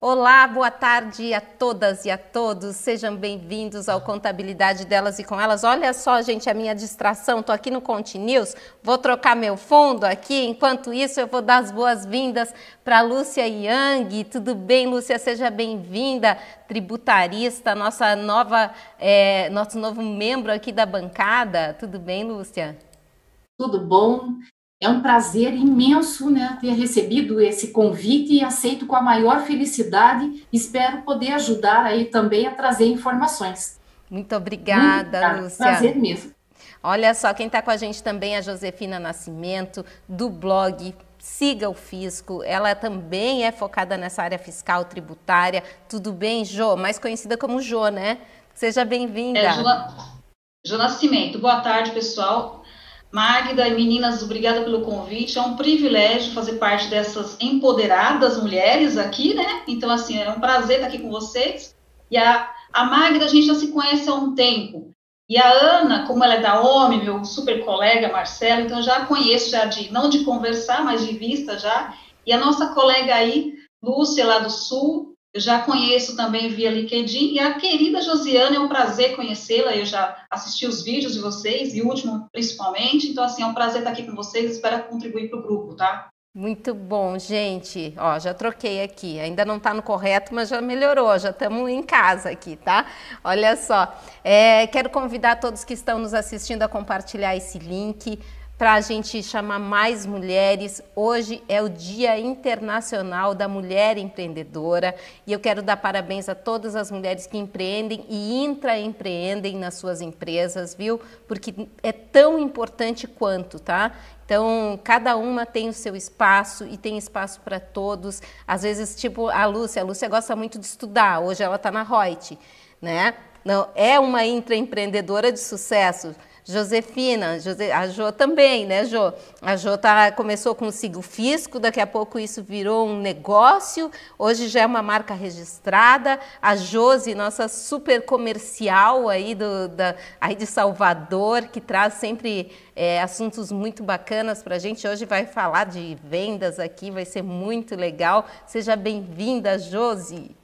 Olá, boa tarde a todas e a todos. Sejam bem-vindos ao Contabilidade delas e com elas. Olha só, gente, a minha distração. Tô aqui no Conte News. Vou trocar meu fundo aqui. Enquanto isso, eu vou dar as boas-vindas para Lúcia Yang. Tudo bem, Lúcia? Seja bem-vinda, tributarista, nossa nova, é, nosso novo membro aqui da bancada. Tudo bem, Lúcia? Tudo bom. É um prazer imenso né, ter recebido esse convite e aceito com a maior felicidade. Espero poder ajudar aí também a trazer informações. Muito obrigada, Muito Lúcia. Prazer mesmo. Olha só, quem está com a gente também é a Josefina Nascimento, do blog Siga o Fisco. Ela também é focada nessa área fiscal tributária. Tudo bem, Jo? Mais conhecida como Jo, né? Seja bem-vinda. É, jo Nascimento. Boa tarde, pessoal. Magda e meninas, obrigada pelo convite. É um privilégio fazer parte dessas empoderadas mulheres aqui, né? Então, assim, é um prazer estar aqui com vocês. E a, a Magda, a gente já se conhece há um tempo. E a Ana, como ela é da OMI, meu super colega Marcelo, então já conheço já de, não de conversar, mas de vista já. E a nossa colega aí, Lúcia, lá do Sul, eu já conheço também via LinkedIn e a querida Josiana, é um prazer conhecê-la. Eu já assisti os vídeos de vocês e o último principalmente. Então, assim, é um prazer estar aqui com vocês. Espero contribuir para o grupo, tá? Muito bom, gente. Ó, já troquei aqui. Ainda não está no correto, mas já melhorou. Já estamos em casa aqui, tá? Olha só. É, quero convidar todos que estão nos assistindo a compartilhar esse link para a gente chamar mais mulheres. Hoje é o Dia Internacional da Mulher Empreendedora e eu quero dar parabéns a todas as mulheres que empreendem e intraempreendem nas suas empresas, viu? Porque é tão importante quanto, tá? Então, cada uma tem o seu espaço e tem espaço para todos. Às vezes, tipo a Lúcia, a Lúcia gosta muito de estudar, hoje ela está na Reut, né? Não, é uma intraempreendedora de sucesso Josefina, Jose, a Jo também, né, Jo? A Jo tá, começou com o Sigo Fisco, daqui a pouco isso virou um negócio, hoje já é uma marca registrada. A Josi, nossa super comercial aí, do, da, aí de Salvador, que traz sempre é, assuntos muito bacanas para a gente. Hoje vai falar de vendas aqui, vai ser muito legal. Seja bem-vinda, Josi.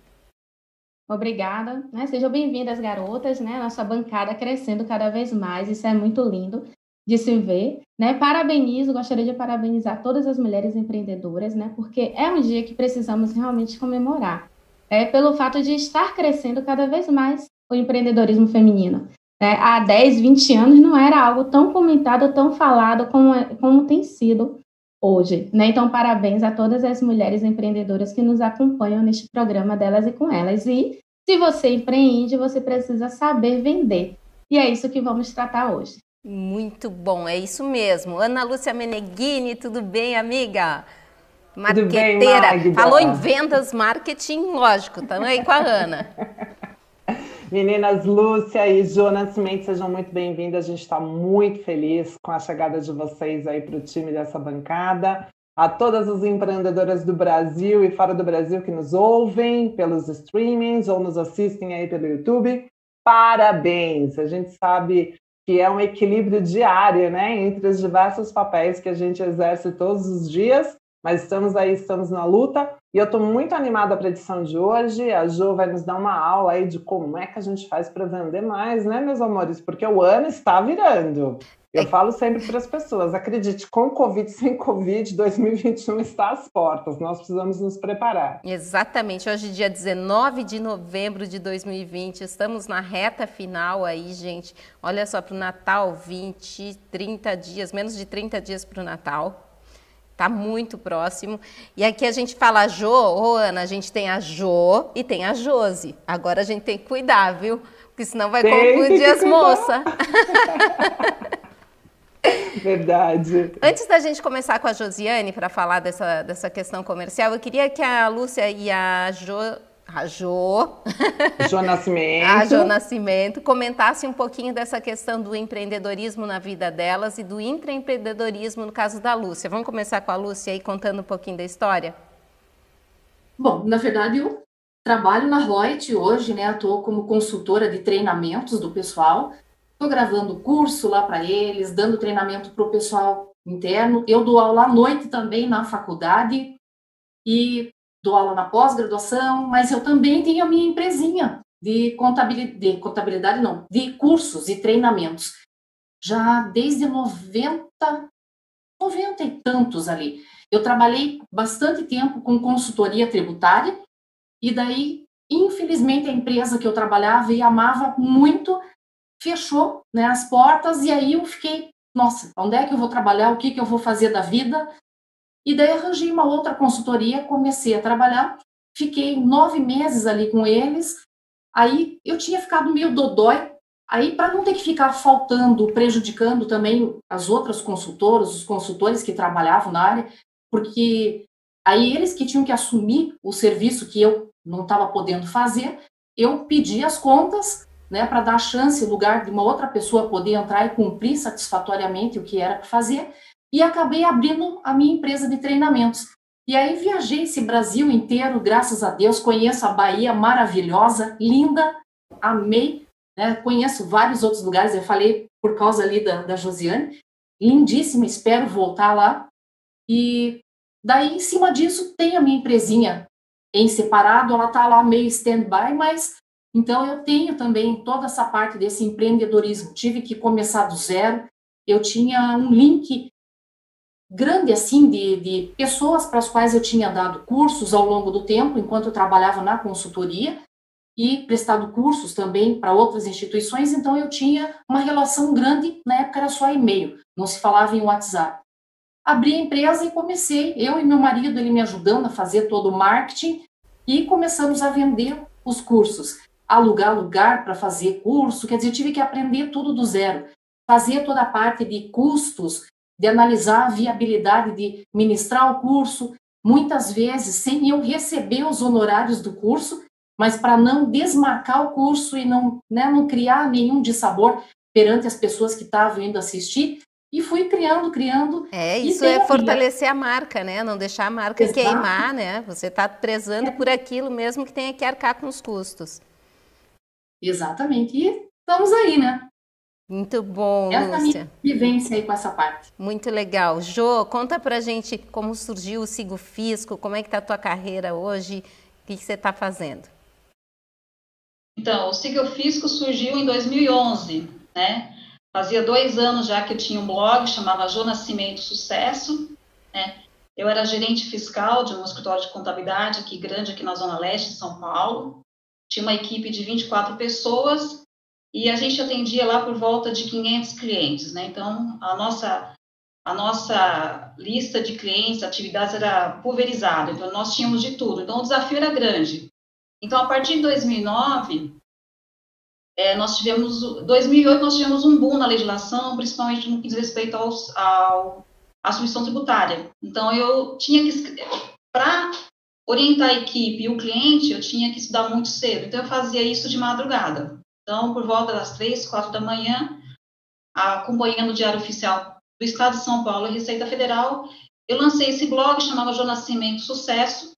Obrigada, né? Sejam bem-vindas, garotas, né? Nossa bancada crescendo cada vez mais, isso é muito lindo de se ver, né? Parabenizo, gostaria de parabenizar todas as mulheres empreendedoras, né? Porque é um dia que precisamos realmente comemorar, é pelo fato de estar crescendo cada vez mais o empreendedorismo feminino. Né? Há 10, 20 anos não era algo tão comentado, tão falado como, é, como tem sido hoje. Né? Então, parabéns a todas as mulheres empreendedoras que nos acompanham neste programa delas e com elas. E se você empreende, você precisa saber vender. E é isso que vamos tratar hoje. Muito bom, é isso mesmo. Ana Lúcia Meneghini, tudo bem, amiga? Marqueteira. Bem, Falou em vendas, marketing, lógico, estamos aí com a Ana. Meninas Lúcia e Jonas Mendes, sejam muito bem-vindas. A gente está muito feliz com a chegada de vocês aí para o time dessa bancada. A todas as empreendedoras do Brasil e fora do Brasil que nos ouvem pelos streamings ou nos assistem aí pelo YouTube, parabéns! A gente sabe que é um equilíbrio diário, né, entre os diversos papéis que a gente exerce todos os dias mas estamos aí, estamos na luta. E eu estou muito animada para a edição de hoje. A Jo vai nos dar uma aula aí de como é que a gente faz para vender mais, né, meus amores? Porque o ano está virando. Eu é. falo sempre para as pessoas, acredite, com Covid, sem Covid, 2021 está às portas, nós precisamos nos preparar. Exatamente, hoje dia 19 de novembro de 2020, estamos na reta final aí, gente. Olha só, para o Natal, 20, 30 dias, menos de 30 dias para o Natal. Tá muito próximo. E aqui a gente fala Jo, ô Ana, a gente tem a Jo e tem a Josi. Agora a gente tem que cuidar, viu? Porque senão vai tem confundir as moças. Verdade. Antes da gente começar com a Josiane para falar dessa, dessa questão comercial, eu queria que a Lúcia e a Jo a Jo, Jo Nascimento. a Jo Nascimento comentasse um pouquinho dessa questão do empreendedorismo na vida delas e do intraempreendedorismo no caso da Lúcia. Vamos começar com a Lúcia aí contando um pouquinho da história? Bom, na verdade eu trabalho na Reut hoje, né? Estou como consultora de treinamentos do pessoal. Estou gravando curso lá para eles, dando treinamento para o pessoal interno. Eu dou aula à noite também na faculdade e dou aula na pós-graduação, mas eu também tenho a minha empresinha de contabilidade, de contabilidade não, de cursos e treinamentos. Já desde 90, 90 e tantos ali. Eu trabalhei bastante tempo com consultoria tributária e daí, infelizmente, a empresa que eu trabalhava e amava muito fechou né, as portas e aí eu fiquei, nossa, onde é que eu vou trabalhar? O que, que eu vou fazer da vida? E daí arranjei uma outra consultoria, comecei a trabalhar, fiquei nove meses ali com eles, aí eu tinha ficado meio dodói, aí para não ter que ficar faltando, prejudicando também as outras consultoras, os consultores que trabalhavam na área, porque aí eles que tinham que assumir o serviço que eu não estava podendo fazer, eu pedi as contas, né, para dar chance, lugar de uma outra pessoa poder entrar e cumprir satisfatoriamente o que era para fazer, e acabei abrindo a minha empresa de treinamentos. E aí viajei esse Brasil inteiro, graças a Deus, conheço a Bahia maravilhosa, linda, amei, né? conheço vários outros lugares, eu falei por causa ali da, da Josiane, lindíssima, espero voltar lá. E daí, em cima disso, tem a minha empresinha em separado, ela está lá meio stand-by, mas então eu tenho também toda essa parte desse empreendedorismo. Tive que começar do zero. Eu tinha um link grande assim de, de pessoas para as quais eu tinha dado cursos ao longo do tempo, enquanto eu trabalhava na consultoria, e prestado cursos também para outras instituições, então eu tinha uma relação grande, na época era só e-mail, não se falava em WhatsApp. Abri a empresa e comecei, eu e meu marido, ele me ajudando a fazer todo o marketing, e começamos a vender os cursos, alugar lugar para fazer curso, quer dizer, eu tive que aprender tudo do zero, fazer toda a parte de custos, de analisar a viabilidade de ministrar o curso, muitas vezes sem eu receber os honorários do curso, mas para não desmarcar o curso e não, né, não criar nenhum dissabor perante as pessoas que estavam indo assistir, e fui criando, criando. É, isso é fortalecer a marca, né? Não deixar a marca Exato. queimar, né? Você está prezando é. por aquilo mesmo que tenha que arcar com os custos. Exatamente. E estamos aí, né? Muito bom, essa Lúcia. Minha vivência aí com essa parte. Muito legal. Jô, conta pra gente como surgiu o Sigo Fisco, como é que tá a tua carreira hoje, o que, que você está fazendo? Então, o Sigo Fisco surgiu em 2011, né? Fazia dois anos já que eu tinha um blog, chamava Jô Nascimento Sucesso, né? Eu era gerente fiscal de um escritório de contabilidade aqui grande, aqui na Zona Leste de São Paulo. Tinha uma equipe de 24 pessoas e a gente atendia lá por volta de 500 clientes, né? Então, a nossa a nossa lista de clientes, atividades era pulverizada, então nós tínhamos de tudo. Então, o desafio era grande. Então, a partir de 2009, é, nós tivemos, 2008 nós tivemos um boom na legislação, principalmente no que diz respeito aos, ao, à submissão tributária. Então, eu tinha que, para orientar a equipe e o cliente, eu tinha que estudar muito cedo. Então, eu fazia isso de madrugada. Então, por volta das três, quatro da manhã, acompanhando o Diário Oficial do Estado de São Paulo e Receita Federal, eu lancei esse blog, chamava João Nascimento Sucesso.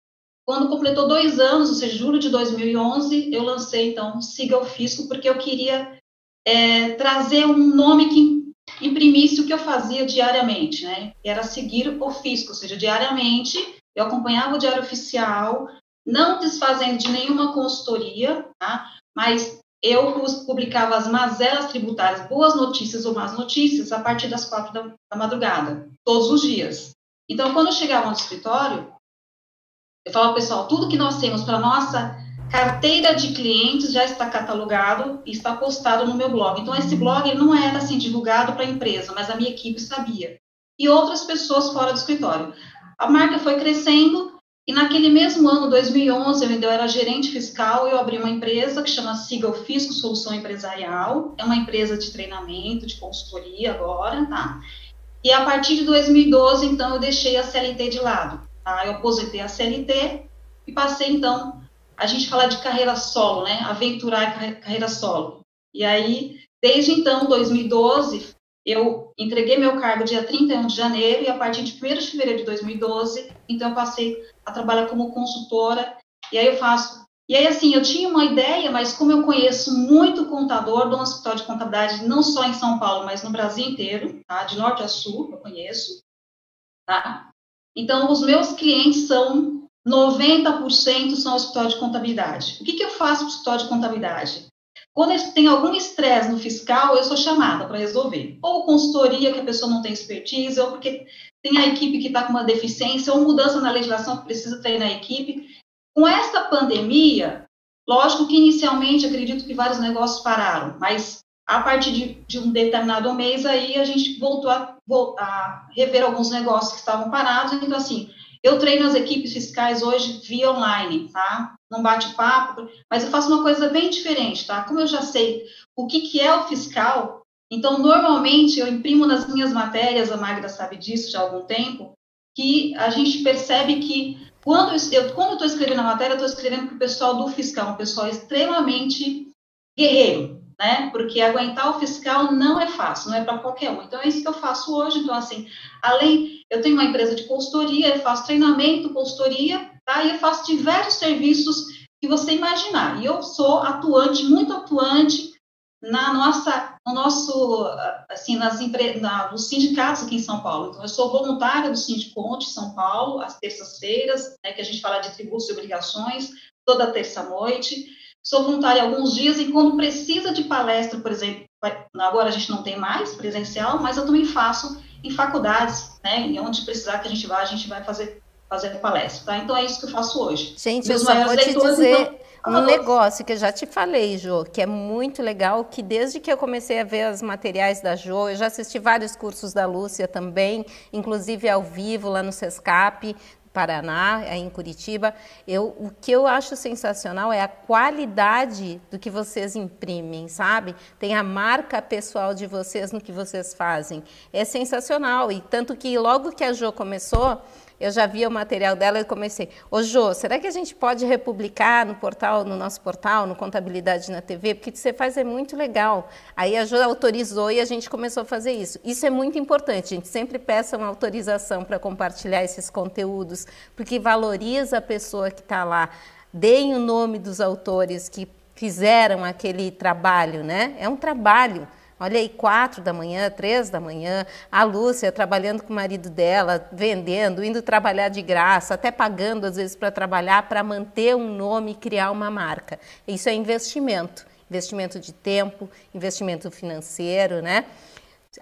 Quando completou dois anos, ou seja, julho de 2011, eu lancei, então, Siga o Fisco, porque eu queria é, trazer um nome que imprimisse o que eu fazia diariamente, né? Era seguir o fisco, ou seja, diariamente eu acompanhava o Diário Oficial, não desfazendo de nenhuma consultoria, tá? mas eu publicava as mazelas tributárias, boas notícias ou más notícias, a partir das quatro da, da madrugada, todos os dias. Então, quando eu chegava no escritório, eu falava, pessoal, tudo que nós temos para nossa carteira de clientes já está catalogado e está postado no meu blog. Então, esse blog não era assim divulgado para a empresa, mas a minha equipe sabia. E outras pessoas fora do escritório. A marca foi crescendo e naquele mesmo ano, 2011, eu ainda era gerente fiscal, eu abri uma empresa que chama Siga o Fisco Solução Empresarial. É uma empresa de treinamento, de consultoria agora, tá? E a partir de 2012, então, eu deixei a CLT de lado, tá? Eu aposentei a CLT e passei, então, a gente falar de carreira solo, né? Aventurar carreira solo. E aí, desde então, 2012, eu entreguei meu cargo dia 31 de janeiro e a partir de 1 de fevereiro de 2012, então eu passei a trabalhar como consultora e aí eu faço. E aí, assim, eu tinha uma ideia, mas como eu conheço muito contador do Hospital de Contabilidade, não só em São Paulo, mas no Brasil inteiro, tá? De norte a sul, eu conheço, tá? Então, os meus clientes são 90% são escritório de contabilidade. O que, que eu faço para o escritório de contabilidade? Quando tem algum estresse no fiscal, eu sou chamada para resolver. Ou consultoria, que a pessoa não tem expertise, ou porque tem a equipe que está com uma deficiência, ou mudança na legislação que precisa treinar a equipe. Com esta pandemia, lógico que inicialmente acredito que vários negócios pararam, mas a partir de, de um determinado mês aí a gente voltou a, a rever alguns negócios que estavam parados. Então, assim, eu treino as equipes fiscais hoje via online, tá? Não bate-papo, mas eu faço uma coisa bem diferente, tá? Como eu já sei o que, que é o fiscal, então, normalmente, eu imprimo nas minhas matérias, a Magda sabe disso já há algum tempo, que a gente percebe que quando eu estou escrevendo a matéria, estou escrevendo para o pessoal do fiscal, um pessoal extremamente guerreiro, né? Porque aguentar o fiscal não é fácil, não é para qualquer um. Então, é isso que eu faço hoje. Então, assim, além, eu tenho uma empresa de consultoria, eu faço treinamento, consultoria, tá? E eu faço diversos serviços que você imaginar. E eu sou atuante, muito atuante na nossa, no nosso, assim, nas empre... na, nos sindicatos aqui em São Paulo. Então, eu sou voluntária do Sindiconte São Paulo, às terças-feiras, né, que a gente fala de tributos e obrigações, toda terça-noite sou voluntária alguns dias e quando precisa de palestra, por exemplo, agora a gente não tem mais presencial, mas eu também faço em faculdades, né? E onde precisar que a gente vá, a gente vai fazer fazer palestra, tá? Então é isso que eu faço hoje. Gente, Meus eu só vou te dizer então, um negócio que eu já te falei, Jo, que é muito legal, que desde que eu comecei a ver os materiais da Jo, eu já assisti vários cursos da Lúcia também, inclusive ao vivo lá no Sescap, Paraná, aí em Curitiba. Eu, o que eu acho sensacional é a qualidade do que vocês imprimem, sabe? Tem a marca pessoal de vocês no que vocês fazem. É sensacional. E tanto que logo que a Jo começou, eu já vi o material dela e comecei, ô Jô, será que a gente pode republicar no portal, no nosso portal, no Contabilidade na TV? Porque você faz é muito legal. Aí a Jô autorizou e a gente começou a fazer isso. Isso é muito importante, a gente sempre peça uma autorização para compartilhar esses conteúdos, porque valoriza a pessoa que está lá. Deem o nome dos autores que fizeram aquele trabalho, né? É um trabalho. Olha aí, quatro da manhã, três da manhã, a Lúcia trabalhando com o marido dela, vendendo, indo trabalhar de graça, até pagando às vezes para trabalhar, para manter um nome e criar uma marca. Isso é investimento, investimento de tempo, investimento financeiro, né?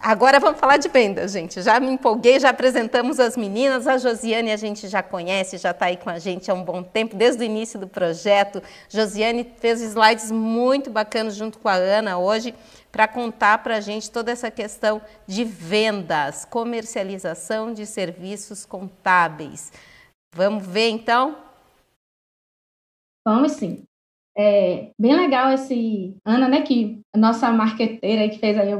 Agora vamos falar de venda, gente. Já me empolguei, já apresentamos as meninas. A Josiane a gente já conhece, já está aí com a gente há um bom tempo, desde o início do projeto. Josiane fez slides muito bacanas junto com a Ana hoje para contar para a gente toda essa questão de vendas, comercialização de serviços contábeis. Vamos ver então? Vamos sim. É bem legal esse Ana, né, que a nossa marqueteira que fez aí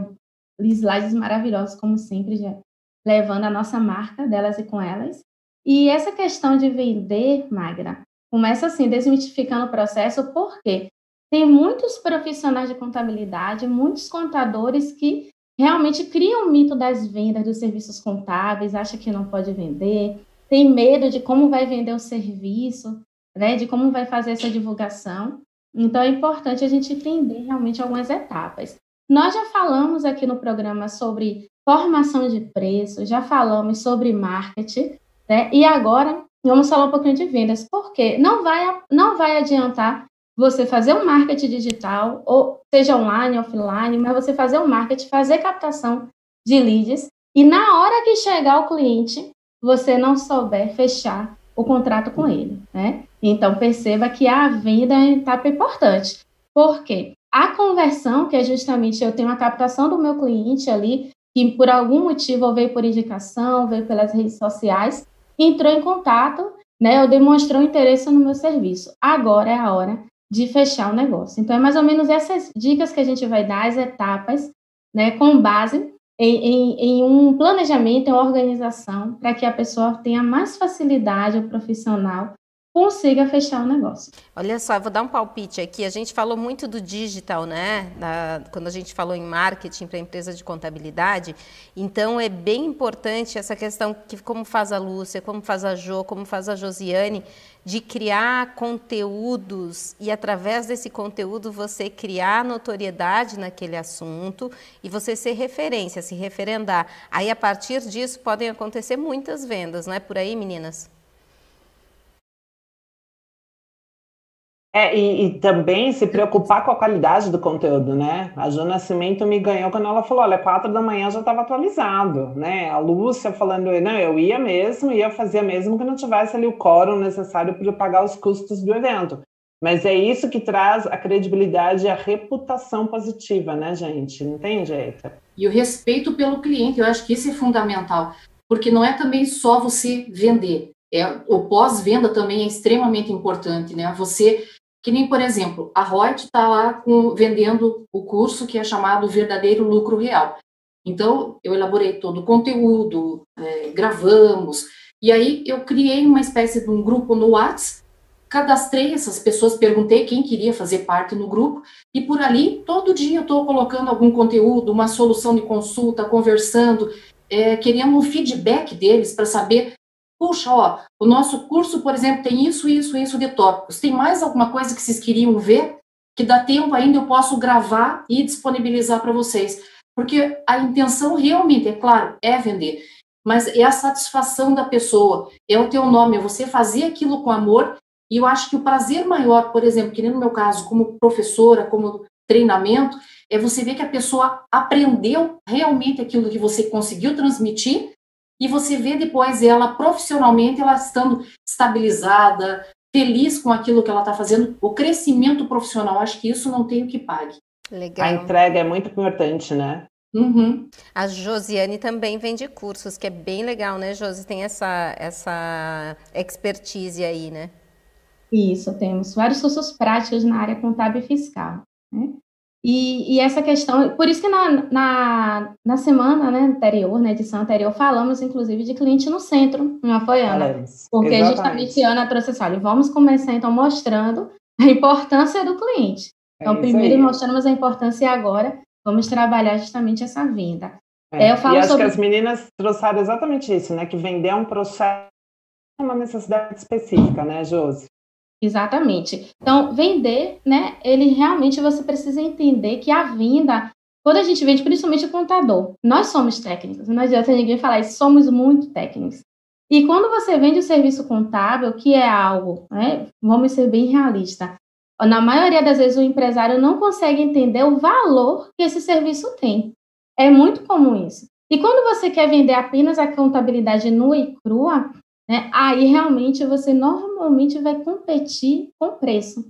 slides maravilhosos, como sempre, já, levando a nossa marca delas e com elas. E essa questão de vender, Magra, começa assim, desmitificando o processo, por quê? Tem muitos profissionais de contabilidade, muitos contadores que realmente criam o mito das vendas dos serviços contábeis, acha que não pode vender, tem medo de como vai vender o serviço, né, de como vai fazer essa divulgação. Então é importante a gente entender realmente algumas etapas. Nós já falamos aqui no programa sobre formação de preço, já falamos sobre marketing, né? E agora vamos falar um pouquinho de vendas, porque não vai não vai adiantar você fazer um marketing digital, ou seja online, offline, mas você fazer um marketing, fazer captação de leads, e na hora que chegar o cliente, você não souber fechar o contrato com ele, né? Então perceba que a venda é uma etapa importante. Por quê? A conversão, que é justamente eu tenho a captação do meu cliente ali, que por algum motivo veio por indicação, veio pelas redes sociais, entrou em contato, né? Eu demonstrou interesse no meu serviço. Agora é a hora de fechar o negócio. Então, é mais ou menos essas dicas que a gente vai dar, as etapas, né, com base em, em, em um planejamento, em uma organização, para que a pessoa tenha mais facilidade, o profissional, consiga fechar o negócio. Olha só, eu vou dar um palpite aqui. A gente falou muito do digital, né? Da, quando a gente falou em marketing para empresa de contabilidade. Então é bem importante essa questão que como faz a Lúcia, como faz a Jo, como faz a Josiane, de criar conteúdos e através desse conteúdo você criar notoriedade naquele assunto e você ser referência, se referendar. Aí a partir disso podem acontecer muitas vendas, não é por aí, meninas? É, e, e, também se preocupar com a qualidade do conteúdo, né? A Jo Nascimento me ganhou quando ela falou, olha, quatro da manhã já estava atualizado, né? A Lúcia falando, não, eu ia mesmo, ia fazer mesmo que não tivesse ali o quórum necessário para pagar os custos do evento. Mas é isso que traz a credibilidade e a reputação positiva, né, gente? Entende, Eita? E o respeito pelo cliente, eu acho que isso é fundamental, porque não é também só você vender, é, o pós-venda também é extremamente importante, né? Você que nem, por exemplo, a Reut está lá com, vendendo o curso que é chamado Verdadeiro Lucro Real. Então, eu elaborei todo o conteúdo, é, gravamos, e aí eu criei uma espécie de um grupo no WhatsApp, cadastrei essas pessoas, perguntei quem queria fazer parte no grupo, e por ali, todo dia eu estou colocando algum conteúdo, uma solução de consulta, conversando, é, querendo um feedback deles para saber puxa, ó, o nosso curso, por exemplo, tem isso, isso, isso de tópicos. Tem mais alguma coisa que vocês queriam ver? Que dá tempo ainda, eu posso gravar e disponibilizar para vocês. Porque a intenção realmente, é claro, é vender. Mas é a satisfação da pessoa, é o teu nome, é você fazer aquilo com amor. E eu acho que o prazer maior, por exemplo, que nem no meu caso, como professora, como treinamento, é você ver que a pessoa aprendeu realmente aquilo que você conseguiu transmitir e você vê depois ela profissionalmente, ela estando estabilizada, feliz com aquilo que ela está fazendo, o crescimento profissional, acho que isso não tem o que pague. Legal. A entrega é muito importante, né? Uhum. A Josiane também vende cursos, que é bem legal, né, Josi? Tem essa, essa expertise aí, né? Isso, temos vários cursos práticos na área contábil e fiscal. Né? E, e, essa questão, por isso que na, na, na, semana né, anterior, na edição anterior, falamos inclusive de cliente no centro, não foi, Ana? Falamos. Porque Exatamente. justamente Ana trouxe assim, olha, vamos começar então mostrando a importância do cliente. Então, é primeiro mostramos a importância e agora vamos trabalhar justamente essa venda. É, eu falo e acho sobre... que as meninas trouxeram exatamente isso, né? Que vender é um processo, uma necessidade específica, né, Josi? Exatamente. Então, vender, né? Ele realmente você precisa entender que a venda, quando a gente vende, principalmente o contador, nós somos técnicos, não adianta ninguém falar isso, somos muito técnicos. E quando você vende o serviço contábil, que é algo, né, vamos ser bem realistas, na maioria das vezes o empresário não consegue entender o valor que esse serviço tem. É muito comum isso. E quando você quer vender apenas a contabilidade nua e crua, né? Aí realmente você normalmente vai competir com preço.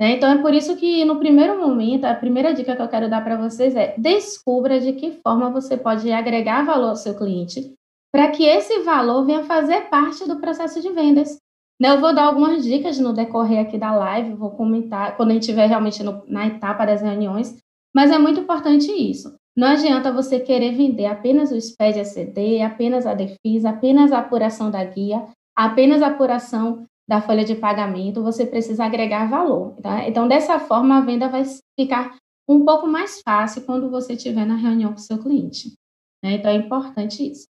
Né? Então é por isso que no primeiro momento, a primeira dica que eu quero dar para vocês é descubra de que forma você pode agregar valor ao seu cliente para que esse valor venha fazer parte do processo de vendas. Né? Eu vou dar algumas dicas no decorrer aqui da live, vou comentar quando a gente estiver realmente no, na etapa das reuniões, mas é muito importante isso. Não adianta você querer vender apenas o SPED ACD, apenas a DEFIS, apenas a apuração da guia, apenas a apuração da folha de pagamento, você precisa agregar valor. Tá? Então, dessa forma, a venda vai ficar um pouco mais fácil quando você estiver na reunião com o seu cliente. Né? Então, é importante isso.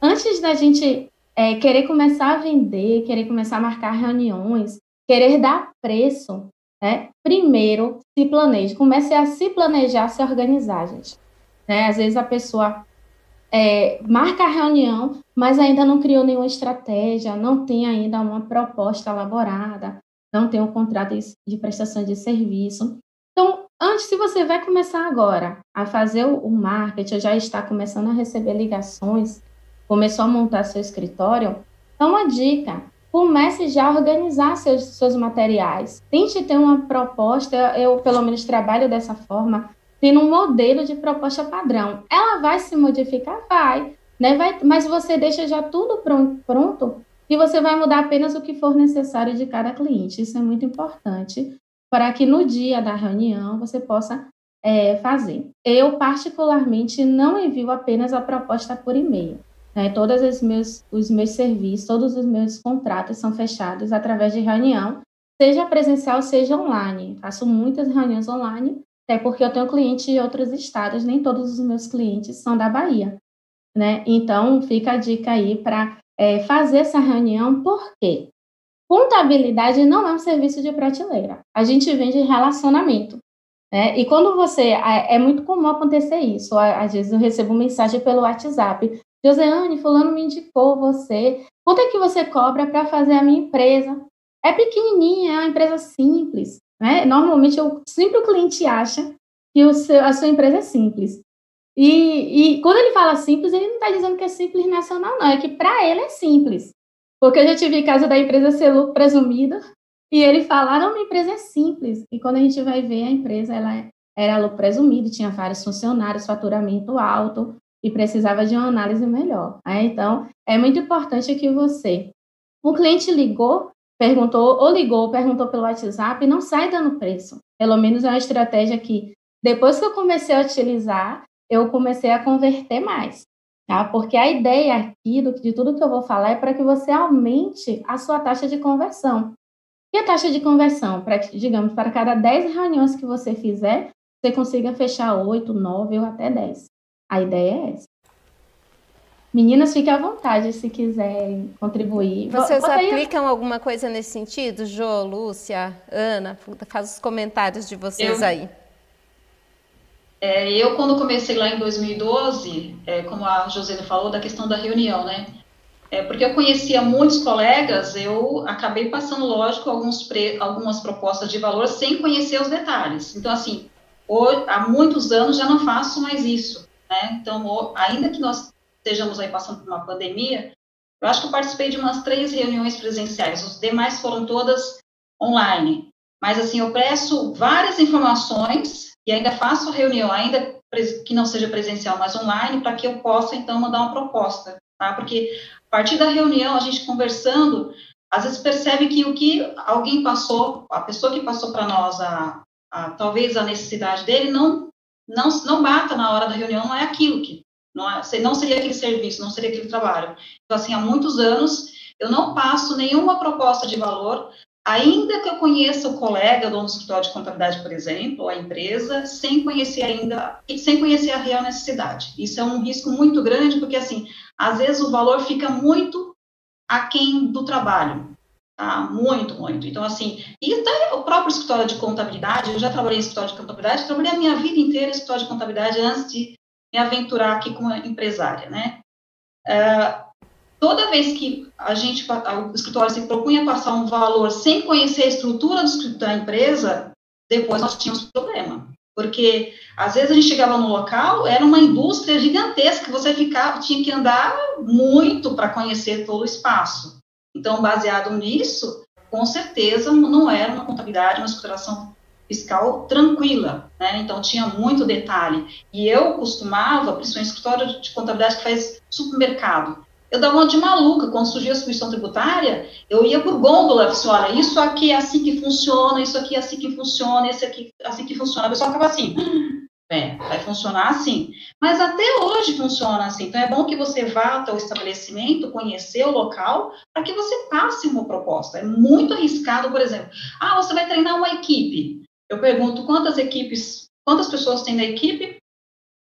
Antes da gente é, querer começar a vender, querer começar a marcar reuniões, querer dar preço, né? primeiro se planeje, comece a se planejar, se organizar, gente. Né? Às vezes a pessoa é, marca a reunião, mas ainda não criou nenhuma estratégia, não tem ainda uma proposta elaborada, não tem um contrato de prestação de serviço. Então, antes, se você vai começar agora a fazer o marketing, já está começando a receber ligações, começou a montar seu escritório, então uma dica, comece já a organizar seus, seus materiais. Tente ter uma proposta, eu pelo menos trabalho dessa forma, tendo um modelo de proposta padrão. Ela vai se modificar? Vai, né? Vai, mas você deixa já tudo pronto, pronto e você vai mudar apenas o que for necessário de cada cliente. Isso é muito importante para que no dia da reunião você possa é, fazer. Eu, particularmente, não envio apenas a proposta por e-mail. Né? Todos os meus, os meus serviços, todos os meus contratos são fechados através de reunião, seja presencial, seja online. Faço muitas reuniões online até porque eu tenho clientes de outros estados, nem todos os meus clientes são da Bahia, né? Então, fica a dica aí para é, fazer essa reunião, porque contabilidade não é um serviço de prateleira. A gente vende relacionamento. Né? E quando você. É muito comum acontecer isso. Às vezes eu recebo mensagem pelo WhatsApp. Joseane, fulano me indicou você. Quanto é que você cobra para fazer a minha empresa? é pequenininha, é uma empresa simples. Né? Normalmente, eu, sempre o cliente acha que seu, a sua empresa é simples. E, e quando ele fala simples, ele não está dizendo que é simples nacional, não. É que para ele é simples. Porque eu já tive caso da empresa lucro presumido e ele falar, não, minha empresa é simples. E quando a gente vai ver, a empresa ela era lucro presumido, tinha vários funcionários, faturamento alto e precisava de uma análise melhor. Né? Então, é muito importante que você, o cliente ligou, perguntou, ou ligou, perguntou pelo WhatsApp, não sai dando preço. Pelo menos é uma estratégia que, depois que eu comecei a utilizar, eu comecei a converter mais. Tá? Porque a ideia aqui do, de tudo que eu vou falar é para que você aumente a sua taxa de conversão. E a taxa de conversão, para, digamos, para cada 10 reuniões que você fizer, você consiga fechar 8, 9 ou até 10. A ideia é essa. Meninas, fiquem à vontade se quiserem contribuir. Vocês aplicam aí... alguma coisa nesse sentido? Jo, Lúcia, Ana, faz os comentários de vocês eu, aí. É, eu, quando comecei lá em 2012, é, como a José falou, da questão da reunião, né? É, porque eu conhecia muitos colegas, eu acabei passando, lógico, alguns pre, algumas propostas de valor sem conhecer os detalhes. Então, assim, hoje, há muitos anos já não faço mais isso, né? Então, ainda que nós estejamos aí passando por uma pandemia, eu acho que eu participei de umas três reuniões presenciais, os demais foram todas online. Mas, assim, eu presto várias informações e ainda faço reunião, ainda que não seja presencial, mas online, para que eu possa, então, mandar uma proposta, tá? Porque a partir da reunião, a gente conversando, às vezes percebe que o que alguém passou, a pessoa que passou para nós, a, a, talvez a necessidade dele, não, não, não bata na hora da reunião, não é aquilo que, não, é, não seria aquele serviço, não seria aquele trabalho. Então, assim, há muitos anos, eu não passo nenhuma proposta de valor, ainda que eu conheça o colega, do escritório de contabilidade, por exemplo, ou a empresa, sem conhecer ainda, sem conhecer a real necessidade. Isso é um risco muito grande, porque, assim, às vezes o valor fica muito aquém do trabalho, tá? Muito, muito. Então, assim, e até o próprio escritório de contabilidade, eu já trabalhei em escritório de contabilidade, trabalhei a minha vida inteira em escritório de contabilidade antes de me aventurar aqui como empresária, né? Uh, toda vez que a gente, o escritório se propunha passar um valor sem conhecer a estrutura da empresa, depois nós tínhamos problema. Porque às vezes a gente chegava no local, era uma indústria gigantesca, você ficava, tinha que andar muito para conhecer todo o espaço. Então, baseado nisso, com certeza não era uma contabilidade, uma escrituração fiscal tranquila, né? Então tinha muito detalhe. E eu costumava, principalmente escritório de contabilidade que faz supermercado, eu dava uma de maluca. Quando surgia a substituição tributária, eu ia por gôndola, assim, olha, isso aqui é assim que funciona, isso aqui é assim que funciona, esse aqui é assim que funciona. A pessoa ficava assim, é, vai funcionar assim. Mas até hoje funciona assim. Então é bom que você vá até o estabelecimento, conhecer o local, para que você passe uma proposta. É muito arriscado, por exemplo. Ah, você vai treinar uma equipe. Eu pergunto quantas equipes, quantas pessoas tem na equipe?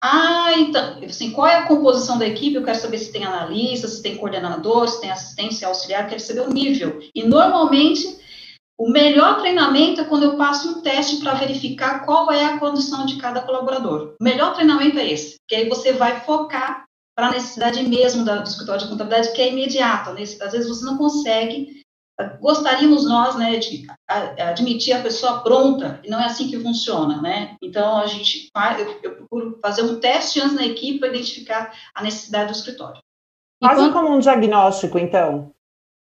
Ah, então, assim, qual é a composição da equipe? Eu quero saber se tem analista, se tem coordenador, se tem assistência auxiliar, quero saber o nível. E normalmente o melhor treinamento é quando eu passo um teste para verificar qual é a condição de cada colaborador. O melhor treinamento é esse, que aí você vai focar para a necessidade mesmo do escritório de contabilidade, que é imediata. Né? Às vezes você não consegue gostaríamos nós, né, de admitir a pessoa pronta, e não é assim que funciona, né? Então, a gente faz, eu, eu procuro fazer um teste antes na equipe para identificar a necessidade do escritório. Quase quando... como um diagnóstico, então.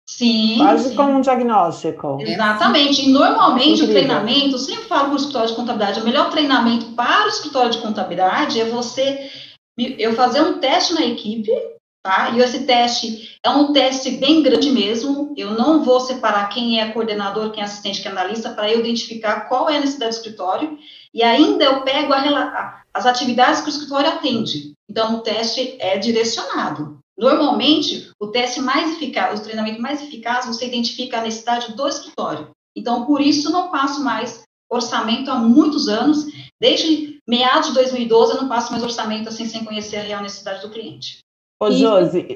Sim. Quase sim. como um diagnóstico. Exatamente. E normalmente Incrível. o treinamento, sempre falo para o escritório de contabilidade, o melhor treinamento para o escritório de contabilidade é você eu fazer um teste na equipe Tá? E esse teste é um teste bem grande mesmo. Eu não vou separar quem é coordenador, quem é assistente, quem é analista, para eu identificar qual é a necessidade do escritório. E ainda eu pego a, as atividades que o escritório atende. Então, o teste é direcionado. Normalmente, o teste mais eficaz, o treinamento mais eficaz, você identifica a necessidade do escritório. Então, por isso, não passo mais orçamento há muitos anos. Desde meados de 2012, eu não passo mais orçamento assim sem conhecer a real necessidade do cliente. Ô, Josi.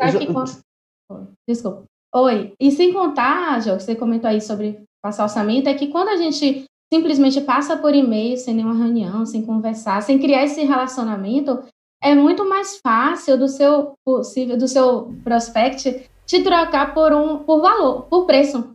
Desculpa. Oi. E sem contar, Jô, que você comentou aí sobre passar orçamento, é que quando a gente simplesmente passa por e-mail, sem nenhuma reunião, sem conversar, sem criar esse relacionamento, é muito mais fácil do seu possível, do seu prospect te trocar por um por valor, por preço.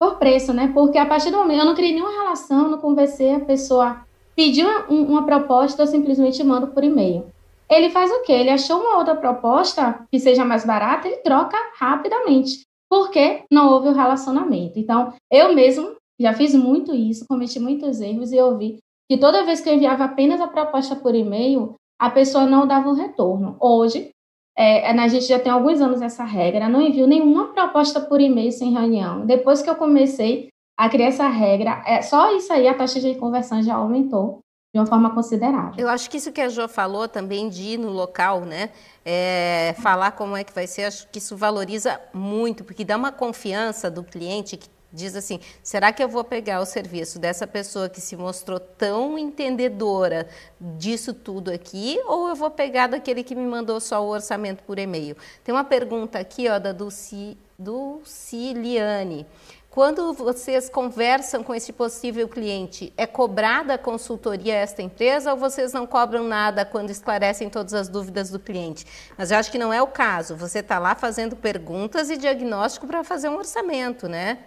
por preço, né? Porque a partir do momento eu não criei nenhuma relação, não conversei, a pessoa pediu uma, uma proposta, eu simplesmente mando por e-mail. Ele faz o quê? Ele achou uma outra proposta que seja mais barata, ele troca rapidamente, porque não houve o relacionamento. Então, eu mesmo já fiz muito isso, cometi muitos erros e eu vi que toda vez que eu enviava apenas a proposta por e-mail, a pessoa não dava um retorno. Hoje, é, a gente já tem alguns anos essa regra, não envio nenhuma proposta por e-mail sem reunião. Depois que eu comecei a criar essa regra, é, só isso aí a taxa de conversão já aumentou de uma forma considerável. Eu acho que isso que a Jo falou também de ir no local, né? É, falar como é que vai ser, acho que isso valoriza muito, porque dá uma confiança do cliente que diz assim: será que eu vou pegar o serviço dessa pessoa que se mostrou tão entendedora disso tudo aqui, ou eu vou pegar daquele que me mandou só o orçamento por e-mail? Tem uma pergunta aqui, ó, da Dulci, Dulciliane. Quando vocês conversam com esse possível cliente, é cobrada a consultoria a esta empresa ou vocês não cobram nada quando esclarecem todas as dúvidas do cliente? Mas eu acho que não é o caso. Você está lá fazendo perguntas e diagnóstico para fazer um orçamento, né?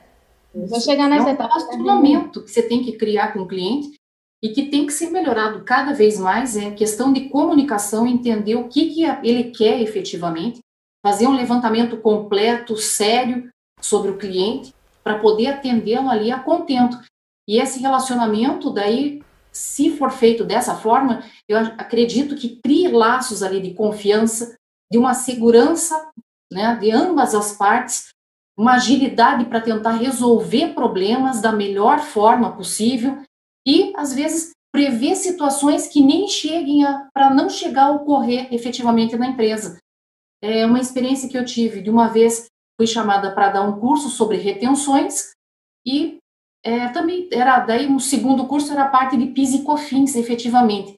Vou chegar nessa é um etapa. relacionamento que você tem que criar com o cliente e que tem que ser melhorado cada vez mais é questão de comunicação, entender o que, que ele quer efetivamente, fazer um levantamento completo, sério sobre o cliente para poder atendê-lo ali a contento. E esse relacionamento daí, se for feito dessa forma, eu acredito que crie laços ali de confiança, de uma segurança, né, de ambas as partes, uma agilidade para tentar resolver problemas da melhor forma possível e, às vezes, prever situações que nem cheguem para não chegar a ocorrer efetivamente na empresa. É uma experiência que eu tive de uma vez fui chamada para dar um curso sobre retenções e é, também era daí um segundo curso era parte de PIS e COFINS efetivamente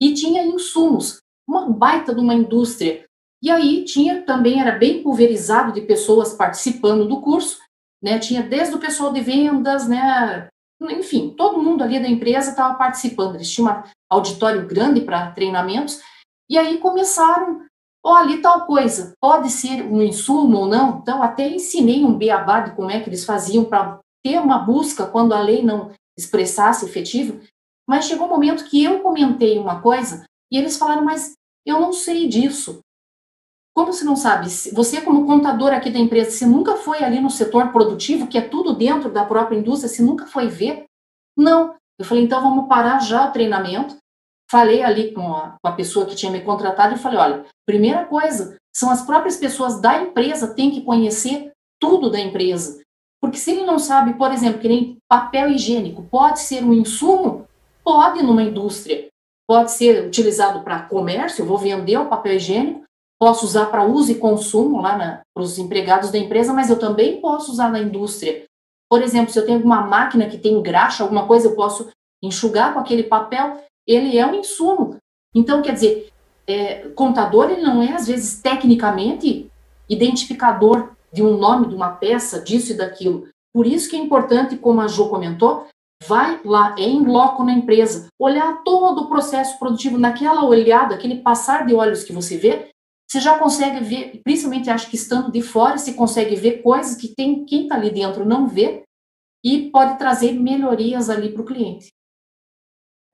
e tinha insumos uma baita de uma indústria e aí tinha também, era bem pulverizado de pessoas participando do curso, né? Tinha desde o pessoal de vendas, né? Enfim, todo mundo ali da empresa estava participando. Eles tinham um auditório grande para treinamentos. E aí começaram, olha, tal coisa, pode ser um insumo ou não. Então, até ensinei um beabá de como é que eles faziam para ter uma busca quando a lei não expressasse efetivo. Mas chegou um momento que eu comentei uma coisa e eles falaram, mas eu não sei disso. Como você não sabe? Você, como contador aqui da empresa, você nunca foi ali no setor produtivo, que é tudo dentro da própria indústria, você nunca foi ver? Não. Eu falei, então vamos parar já o treinamento. Falei ali com a, com a pessoa que tinha me contratado e falei, olha, primeira coisa, são as próprias pessoas da empresa têm que conhecer tudo da empresa. Porque se ele não sabe, por exemplo, que nem papel higiênico pode ser um insumo, pode numa indústria, pode ser utilizado para comércio, vou vender o papel higiênico, posso usar para uso e consumo lá para os empregados da empresa, mas eu também posso usar na indústria. Por exemplo, se eu tenho uma máquina que tem graxa, alguma coisa, eu posso enxugar com aquele papel, ele é um insumo. Então, quer dizer, é, contador ele não é, às vezes, tecnicamente identificador de um nome, de uma peça, disso e daquilo. Por isso que é importante, como a Jo comentou, vai lá, é em loco na empresa, olhar todo o processo produtivo, naquela olhada, aquele passar de olhos que você vê, você já consegue ver, principalmente acho que estando de fora, você consegue ver coisas que tem, quem está ali dentro não vê e pode trazer melhorias ali para o cliente.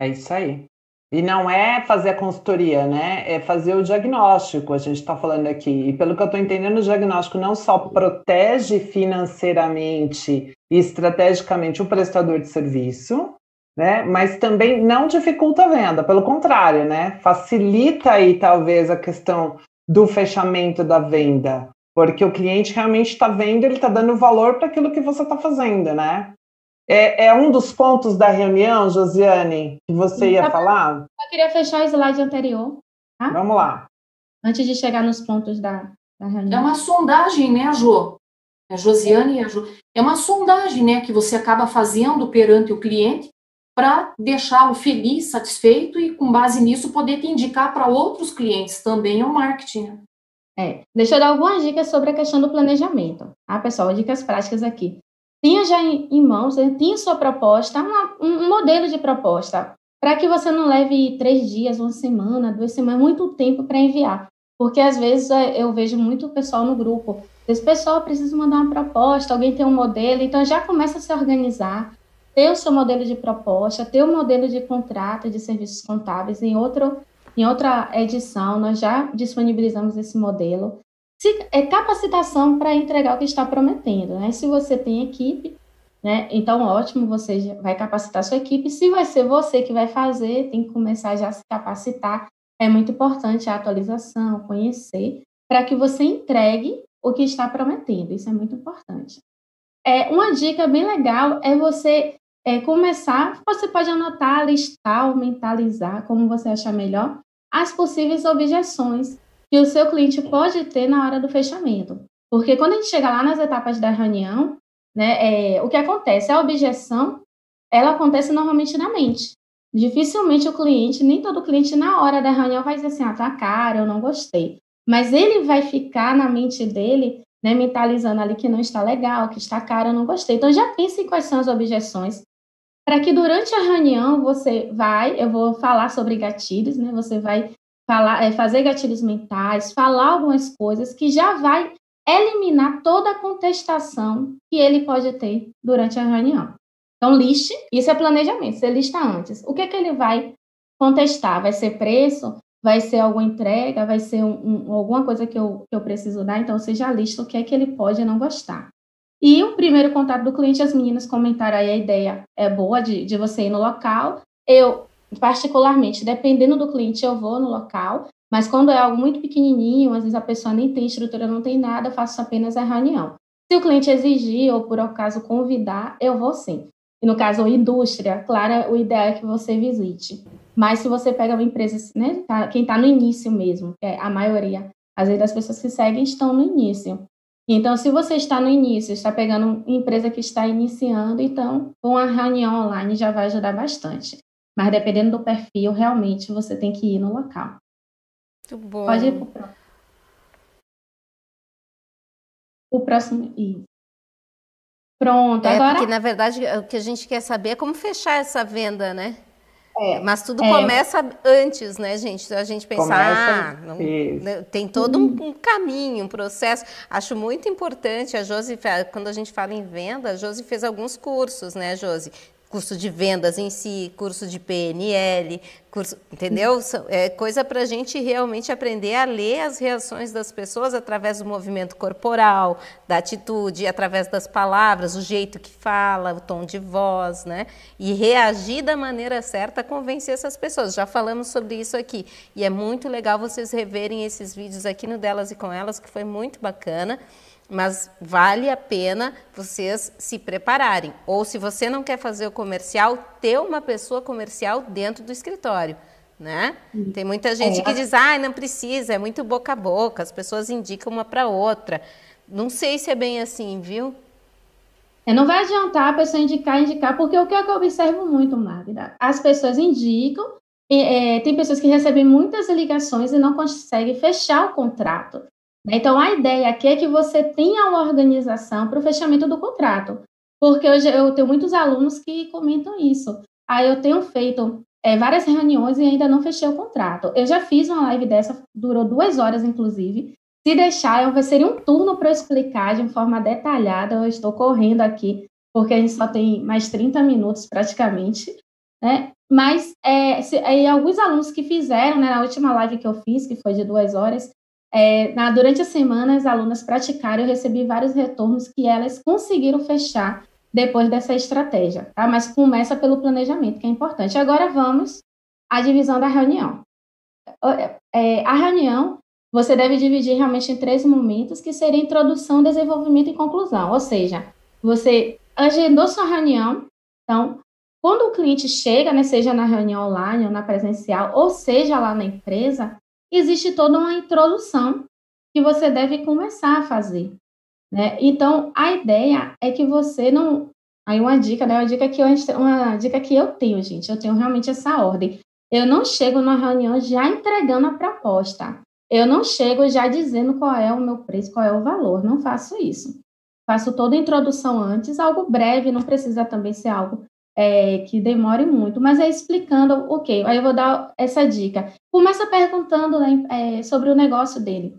É isso aí. E não é fazer a consultoria, né? É fazer o diagnóstico, a gente está falando aqui. E pelo que eu estou entendendo, o diagnóstico não só protege financeiramente e estrategicamente o prestador de serviço, né? Mas também não dificulta a venda, pelo contrário, né? Facilita aí talvez a questão do fechamento da venda, porque o cliente realmente está vendo, ele está dando valor para aquilo que você está fazendo, né? É, é, um dos pontos da reunião, Josiane, que você ia falar? Eu queria fechar o slide anterior. Tá? Vamos lá. Antes de chegar nos pontos da, da reunião. É uma sondagem, né, Jo? A Josiane e a Jo. É uma sondagem, né, que você acaba fazendo perante o cliente para deixá-lo feliz, satisfeito e, com base nisso, poder te indicar para outros clientes também o marketing. É, deixa eu dar algumas dicas sobre a questão do planejamento, tá, pessoal? Dicas práticas aqui. Tinha já em, mãos, né, tinha sua proposta, uma, um modelo de proposta, para que você não leve três dias, uma semana, duas semanas, muito tempo para enviar. Porque às vezes é, eu vejo muito pessoal no grupo Esse pessoal precisa mandar uma proposta, alguém tem um modelo, então já começa a se organizar, ter o seu modelo de proposta, ter o modelo de contrato de serviços contábeis em, outro, em outra edição, nós já disponibilizamos esse modelo. Se, é capacitação para entregar o que está prometendo, né? Se você tem equipe, né? Então, ótimo, você vai capacitar sua equipe. Se vai ser você que vai fazer, tem que começar já a se capacitar. É muito importante a atualização, conhecer, para que você entregue o que está prometendo. Isso é muito importante. É, uma dica bem legal é você é, começar, você pode anotar, listar ou mentalizar, como você achar melhor, as possíveis objeções que o seu cliente pode ter na hora do fechamento. Porque quando a gente chega lá nas etapas da reunião, né, é, o que acontece? A objeção, ela acontece normalmente na mente. Dificilmente o cliente, nem todo cliente na hora da reunião vai dizer assim, ah, tá caro, eu não gostei. Mas ele vai ficar na mente dele, né, mentalizando ali que não está legal, que está caro, eu não gostei. Então já pense em quais são as objeções, para que durante a reunião você vai, eu vou falar sobre gatilhos, né? Você vai falar, é, fazer gatilhos mentais, falar algumas coisas que já vai eliminar toda a contestação que ele pode ter durante a reunião. Então, liste, isso é planejamento, você lista antes. O que é que ele vai contestar? Vai ser preço? Vai ser alguma entrega? Vai ser um, um, alguma coisa que eu, que eu preciso dar? Então, você já lista o que é que ele pode não gostar. E o primeiro contato do cliente, as meninas comentaram aí a ideia é boa de, de você ir no local. Eu, particularmente, dependendo do cliente, eu vou no local, mas quando é algo muito pequenininho, às vezes a pessoa nem tem estrutura, não tem nada, eu faço apenas a reunião. Se o cliente exigir ou por acaso convidar, eu vou sim. E no caso, indústria, claro, o ideal é que você visite. Mas se você pega uma empresa, né, tá, quem está no início mesmo, é a maioria, às vezes as pessoas que seguem estão no início. Então, se você está no início, está pegando uma empresa que está iniciando, então uma reunião online já vai ajudar bastante. Mas dependendo do perfil, realmente você tem que ir no local. Muito bom. Pode ir para o próximo. O próximo. Isso. Pronto, é, agora. Porque, na verdade, o que a gente quer saber é como fechar essa venda, né? É, Mas tudo é. começa antes, né, gente? A gente pensar, Começa- ah, não- né, tem todo um, um caminho, um processo. Acho muito importante, a Josi, quando a gente fala em venda, a Josi fez alguns cursos, né, Josi? Curso de vendas em si, curso de PNL, curso, entendeu? É coisa para a gente realmente aprender a ler as reações das pessoas através do movimento corporal, da atitude, através das palavras, o jeito que fala, o tom de voz, né? E reagir da maneira certa convencer essas pessoas. Já falamos sobre isso aqui. E é muito legal vocês reverem esses vídeos aqui no Delas e com Elas, que foi muito bacana. Mas vale a pena vocês se prepararem. Ou se você não quer fazer o comercial, ter uma pessoa comercial dentro do escritório. Né? Tem muita gente É. que diz, ah, não precisa, é muito boca a boca, as pessoas indicam uma para outra. Não sei se é bem assim, viu? É, não vai adiantar a pessoa indicar, indicar, porque o que é que eu observo muito, Magda? As pessoas indicam, e, é, tem pessoas que recebem muitas ligações e não conseguem fechar o contrato. Né? Então, a ideia aqui é que você tenha uma organização para o fechamento do contrato. Porque hoje eu tenho muitos alunos que comentam isso. Aí eu tenho feito é, várias reuniões e ainda não fechei o contrato. Eu já fiz uma live dessa, durou duas horas, inclusive, se deixar, eu- seria um turno para explicar de forma detalhada. Eu estou correndo aqui, porque a gente só tem mais 30 minutos praticamente. Né? Mas é, se, é, alguns alunos que fizeram, né, na última live que eu fiz, que foi de duas horas, é, na, durante a semana as alunas praticaram, eu recebi vários retornos que elas conseguiram fechar depois dessa estratégia. Tá? Mas começa pelo planejamento, que é importante. Agora vamos à divisão da reunião. É, a reunião você deve dividir realmente em três momentos, que seria introdução, desenvolvimento e conclusão. Ou seja, você agendou sua reunião, então, quando o cliente chega, né, seja na reunião online ou na presencial, ou seja lá na empresa, existe toda uma introdução que você deve começar a fazer. Né? Então, a ideia é que você não. Aí, uma dica, né? Uma dica, que eu, uma dica que eu tenho, gente, eu tenho realmente essa ordem. Eu não chego na reunião já entregando a proposta. Eu não chego já dizendo qual é o meu preço, qual é o valor. Não faço isso. Faço toda a introdução antes, algo breve, não precisa também ser algo é, que demore muito, mas é explicando, ok, aí eu vou dar essa dica. Começa perguntando né, é, sobre o negócio dele.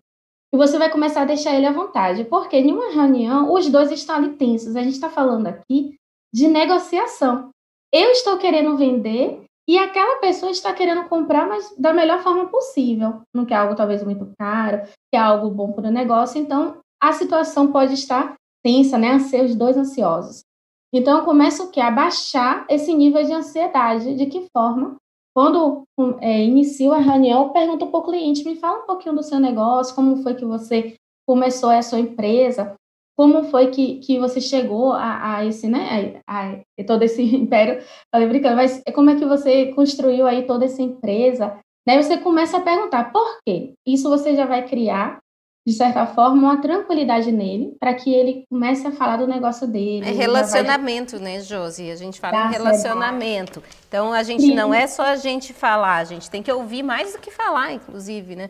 e você vai começar a deixar ele à vontade. Porque em uma reunião, os dois estão ali tensos. A gente está falando aqui de negociação. Eu estou querendo vender e aquela pessoa está querendo comprar, mas da melhor forma possível. Não quer algo talvez muito caro, quer algo bom para o negócio. Então, a situação pode estar tensa, né? Os dois ansiosos. Então, eu começo o quê? A baixar esse nível de ansiedade. De que forma? Quando é, inicio a reunião, eu pergunto para o cliente, me fala um pouquinho do seu negócio, como foi que você começou a sua empresa, como foi que, que você chegou a, a esse, né, a, a, todo esse império, falei brincando, mas como é que você construiu aí toda essa empresa? Daí você começa a perguntar por quê? Isso você já vai criar, de certa forma, uma tranquilidade nele, para que ele comece a falar do negócio dele. É relacionamento, vai... né, Josi? A gente fala em relacionamento. Então, a gente Sim. não é só a gente falar, a gente tem que ouvir mais do que falar, inclusive, né?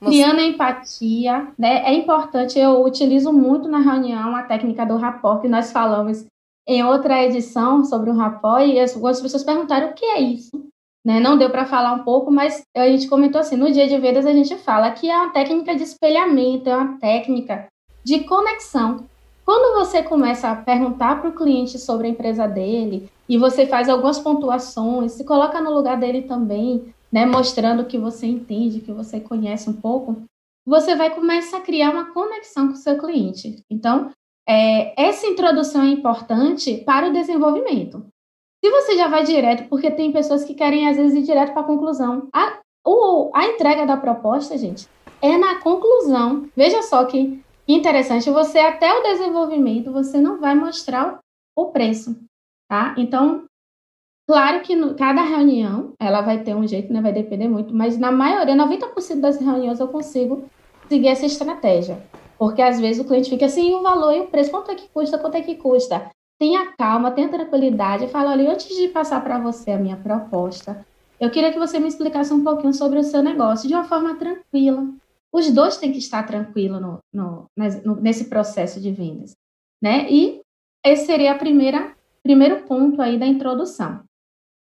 Criando empatia, né? É importante, eu utilizo muito na reunião a técnica do rapport, que nós falamos em outra edição sobre o rapport, e algumas pessoas perguntaram o que é isso. Né? Não deu para falar um pouco, mas a gente comentou assim, no dia de vendas a gente fala que é uma técnica de espelhamento, é uma técnica de conexão. Quando você começa a perguntar para o cliente sobre a empresa dele, e você faz algumas pontuações, se coloca no lugar dele também, né, mostrando que você entende, que você conhece um pouco, você vai começar a criar uma conexão com o seu cliente. Então, é, essa introdução é importante para o desenvolvimento. Se você já vai direto, porque tem pessoas que querem, às vezes, ir direto para a conclusão. A, o, a entrega da proposta, gente, é na conclusão. Veja só que interessante, você até o desenvolvimento, você não vai mostrar o preço, tá? Então, Claro que no, cada reunião ela vai ter um jeito, né? Vai depender muito, mas na maioria, 90% das reuniões eu consigo seguir essa estratégia. Porque às vezes o cliente fica assim, o valor e o preço, quanto é que custa, quanto é que custa? Tenha calma, tenha tranquilidade, fala, olha, antes de passar para você a minha proposta, eu queria que você me explicasse um pouquinho sobre o seu negócio de uma forma tranquila. Os dois têm que estar tranquilos no, no, nesse processo de vendas, né? E esse seria a primeira primeiro ponto aí da introdução.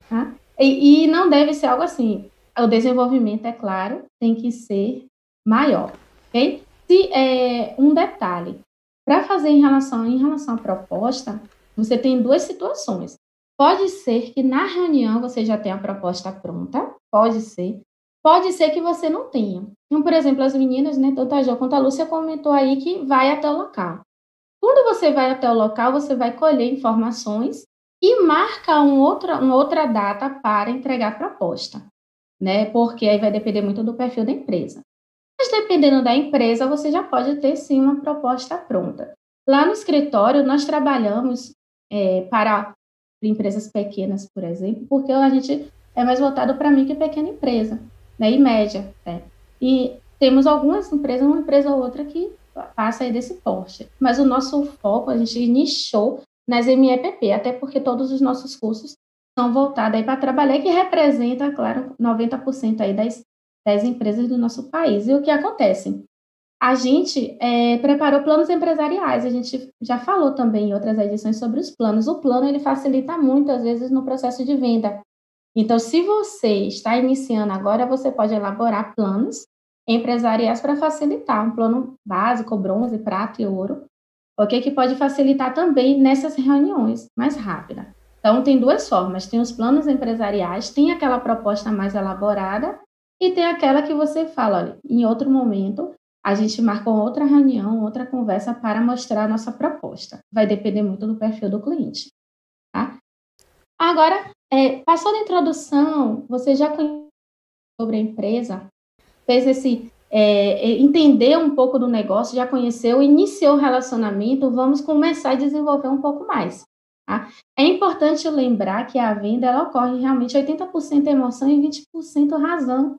Tá? E, e não deve ser algo assim. O desenvolvimento, é claro, tem que ser maior. ok? Se é, um detalhe, para fazer em relação, em relação à proposta, você tem duas situações. Pode ser que na reunião você já tenha a proposta pronta, pode ser. Pode ser que você não tenha. Então, por exemplo, as meninas, né, tanto a Jo quanto a Lúcia comentou aí que vai até o local. Quando você vai até o local, você vai colher informações e marca um outra, uma outra data para entregar a proposta, né? Porque aí vai depender muito do perfil da empresa. Mas dependendo da empresa, você já pode ter sim uma proposta pronta. Lá no escritório, nós trabalhamos é, para empresas pequenas, por exemplo, porque a gente é mais voltado para mim que pequena empresa, né? E média, né? E temos algumas empresas, uma empresa ou outra que passa aí desse porte. Mas o nosso foco, a gente nichou nas MEPP, até porque todos os nossos cursos são voltados para trabalhar, que representa, claro, 90% aí das, das empresas do nosso país. E o que acontece? A gente é, preparou planos empresariais, a gente já falou também em outras edições sobre os planos. O plano ele facilita muito, às vezes, no processo de venda. Então, se você está iniciando agora, você pode elaborar planos empresariais para facilitar um plano básico, bronze, prata e ouro, ok? Que pode facilitar também nessas reuniões mais rápida. Então, tem duas formas: tem os planos empresariais, tem aquela proposta mais elaborada e tem aquela que você fala, olha, em outro momento a gente marca outra reunião, outra conversa para mostrar a nossa proposta. Vai depender muito do perfil do cliente. Tá? Agora, é, passou da introdução, você já conhece sobre a empresa, fez esse é, é, entender um pouco do negócio, já conheceu, iniciou o relacionamento, vamos começar a desenvolver um pouco mais. Tá? É importante lembrar que a venda ela ocorre realmente 80% emoção e 20% razão.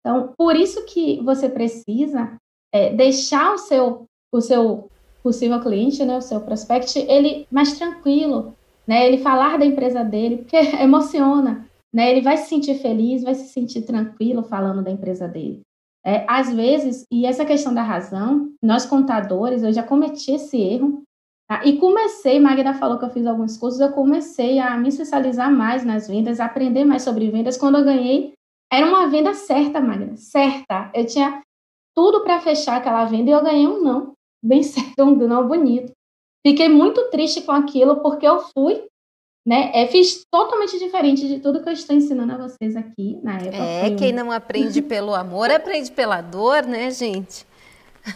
Então, por isso que você precisa é, deixar o seu, o seu possível cliente, né, o seu prospect, ele mais tranquilo, né, ele falar da empresa dele, porque emociona, né, ele vai se sentir feliz, vai se sentir tranquilo falando da empresa dele. É, às vezes, e essa questão da razão, nós contadores, eu já cometi esse erro, tá? e comecei, Magda falou que eu fiz alguns cursos, eu comecei a me especializar mais nas vendas, aprender mais sobre vendas, quando eu ganhei, era uma venda certa, Magda, certa, eu tinha tudo para fechar aquela venda e eu ganhei um não, bem certo, um não bonito. Fiquei muito triste com aquilo porque eu fui, né? É, fiz totalmente diferente de tudo que eu estou ensinando a vocês aqui na época. É, quem não aprende pelo amor aprende pela dor, né, gente?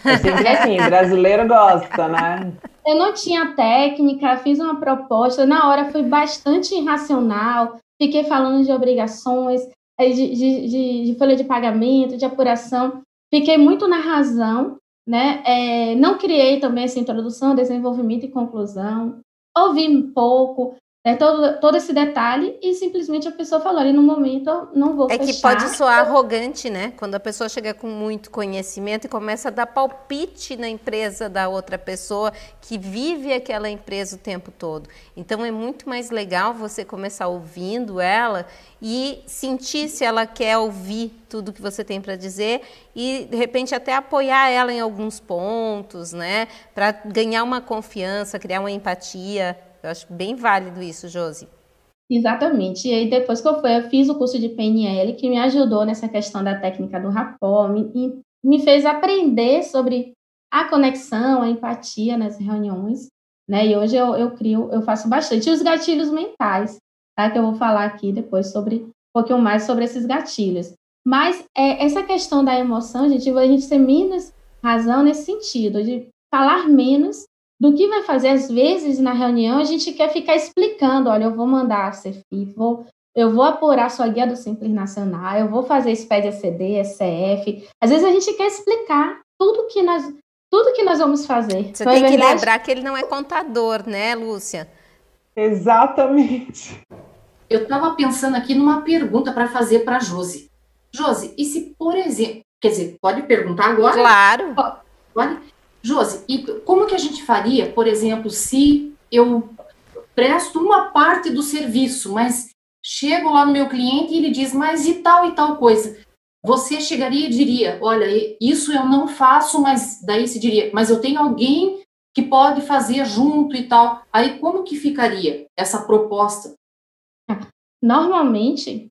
É sempre assim, brasileiro gosta, né? Eu não tinha técnica, fiz uma proposta, na hora fui bastante irracional, fiquei falando de obrigações, de, de, de, folha de pagamento, de apuração, fiquei muito na razão, né? É, não criei também essa introdução, desenvolvimento e conclusão, ouvi pouco, né, todo, todo esse detalhe e simplesmente a pessoa falou ali no momento eu não vou é fechar. que pode soar arrogante, né? Quando a pessoa chega com muito conhecimento e começa a dar palpite na empresa da outra pessoa que vive aquela empresa o tempo todo. Então é muito mais legal você começar ouvindo ela e sentir se ela quer ouvir tudo que você tem para dizer e de repente até apoiar ela em alguns pontos, né? Para ganhar uma confiança, criar uma empatia. Eu acho bem válido isso, Josi. Exatamente. E aí, depois que eu fui, eu fiz o curso de PNL, que me ajudou nessa questão da técnica do rapó, me, me fez aprender sobre a conexão, a empatia nas reuniões, né? E hoje eu, eu crio, eu faço bastante. E os gatilhos mentais, tá? Que eu vou falar aqui depois sobre um pouquinho mais sobre esses gatilhos. Mas é, essa questão da emoção, gente, a gente ter menos razão nesse sentido, de falar menos do que vai fazer, às vezes, na reunião, a gente quer ficar explicando, olha, eu vou mandar a CFI, vou, eu vou apurar sua guia do Simples Nacional, eu vou fazer SPED ECD, ECF. Às vezes a gente quer explicar tudo que nós, tudo que nós vamos fazer. Você então, tem é que lembrar que ele não é contador, né, Lúcia? Exatamente. Eu estava pensando aqui numa pergunta para fazer para a Josi. Josi, e se, por exemplo, quer dizer, pode perguntar agora? Claro. Pode? Josi, e como que a gente faria, por exemplo, se eu presto uma parte do serviço, mas chego lá no meu cliente e ele diz, mas e tal e tal coisa? Você chegaria e diria, olha, isso eu não faço, mas daí se diria, mas eu tenho alguém que pode fazer junto e tal. Aí como que ficaria essa proposta? Normalmente,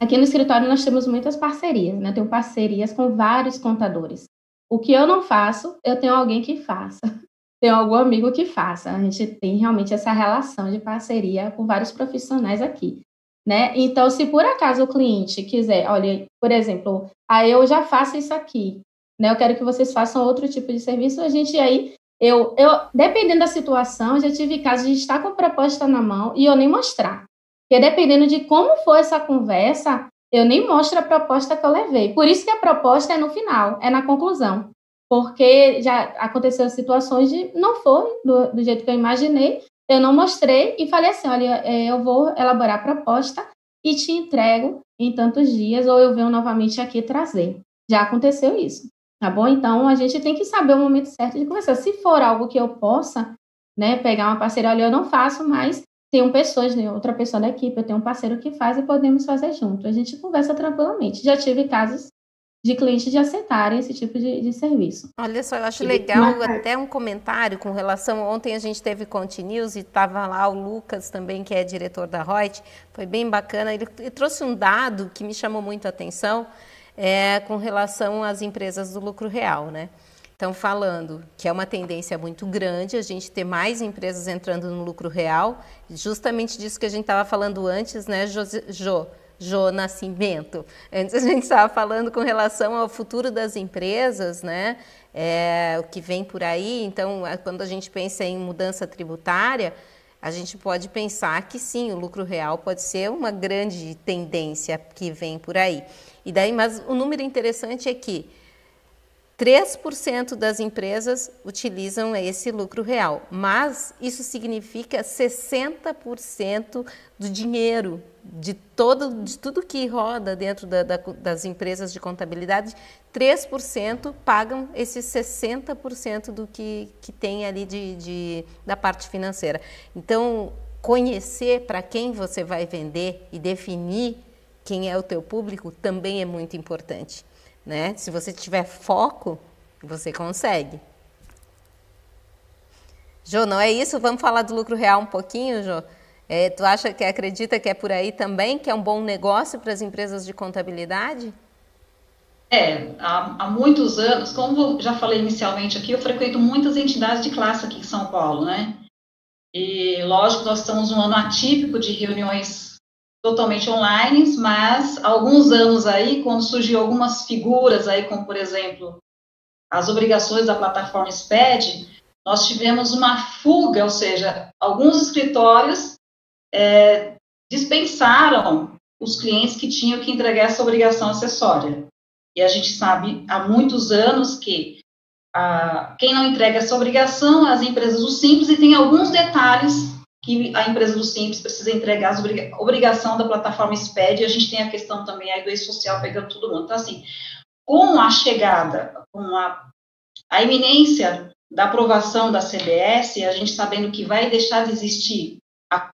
aqui no escritório nós temos muitas parcerias, né? tenho parcerias com vários contadores. O que eu não faço, eu tenho alguém que faça. Tenho algum amigo que faça. A gente tem realmente essa relação de parceria com vários profissionais aqui. Né? Então, se por acaso o cliente quiser, olha, por exemplo, aí eu já faço isso aqui, né? Eu quero que vocês façam outro tipo de serviço, a gente aí, eu, eu dependendo da situação, já tive casos de estar com proposta na mão e eu nem mostrar. Porque dependendo de como for essa conversa, eu nem mostro a proposta que eu levei. Por isso que a proposta é no final, é na conclusão. Porque já aconteceram situações de não foi do, do jeito que eu imaginei, eu não mostrei e falei assim: olha, é, eu vou elaborar a proposta e te entrego em tantos dias, ou eu venho novamente aqui trazer. Já aconteceu isso, tá bom? Então a gente tem que saber o momento certo de começar. Se for algo que eu possa, né, pegar uma parceria, olha, eu não faço, mas tenho pessoas, né, outra pessoa da equipe, eu tenho um parceiro que faz e podemos fazer junto. A gente conversa tranquilamente. Já tive casos de clientes de aceitarem esse tipo de, de serviço. Olha só, eu acho legal até um comentário com relação. Ontem a gente teve Conte News e estava lá o Lucas também, que é diretor da Reut. Foi bem bacana. Ele, ele trouxe um dado que me chamou muito a atenção é, com relação às empresas do lucro real, né? Estão falando que é uma tendência muito grande a gente ter mais empresas entrando no lucro real, justamente disso que a gente estava falando antes, né, Jo? jo Jo Nascimento. Antes a gente estava falando com relação ao futuro das empresas, né? É, o que vem por aí. Então, quando a gente pensa em mudança tributária, a gente pode pensar que sim, o lucro real pode ser uma grande tendência que vem por aí. E daí, mas o número interessante é que 3% das empresas utilizam esse lucro real, mas isso significa 60% do dinheiro de todo de tudo que roda dentro da, da, das empresas de contabilidade, 3% pagam esses 60% do que, que tem ali de, de, da parte financeira. Então, conhecer para quem você vai vender e definir quem é o teu público também é muito importante né? Se você tiver foco, você consegue. Jô, não é isso? Vamos falar do lucro real um pouquinho, Jô? É, tu acha que acredita que é por aí também, que é um bom negócio para as empresas de contabilidade? É, há, há, muitos anos, como já falei inicialmente aqui, eu frequento muitas entidades de classe aqui em São Paulo, né? E lógico, nós estamos um ano atípico de reuniões totalmente online, mas há alguns anos aí, quando surgiu algumas figuras aí, como por exemplo, as obrigações da plataforma SPED, nós tivemos uma fuga, ou seja, alguns escritórios é, dispensaram os clientes que tinham que entregar essa obrigação acessória. E a gente sabe há muitos anos que a, quem não entrega essa obrigação as empresas do Simples e tem alguns detalhes que a empresa do Simples precisa entregar a obriga, obrigação da plataforma SPED, e a gente tem a questão também aí do ex-social pegando todo mundo. Então, assim, com a chegada, com a, a iminência da aprovação da CBS, a gente sabendo que vai deixar de existir, a,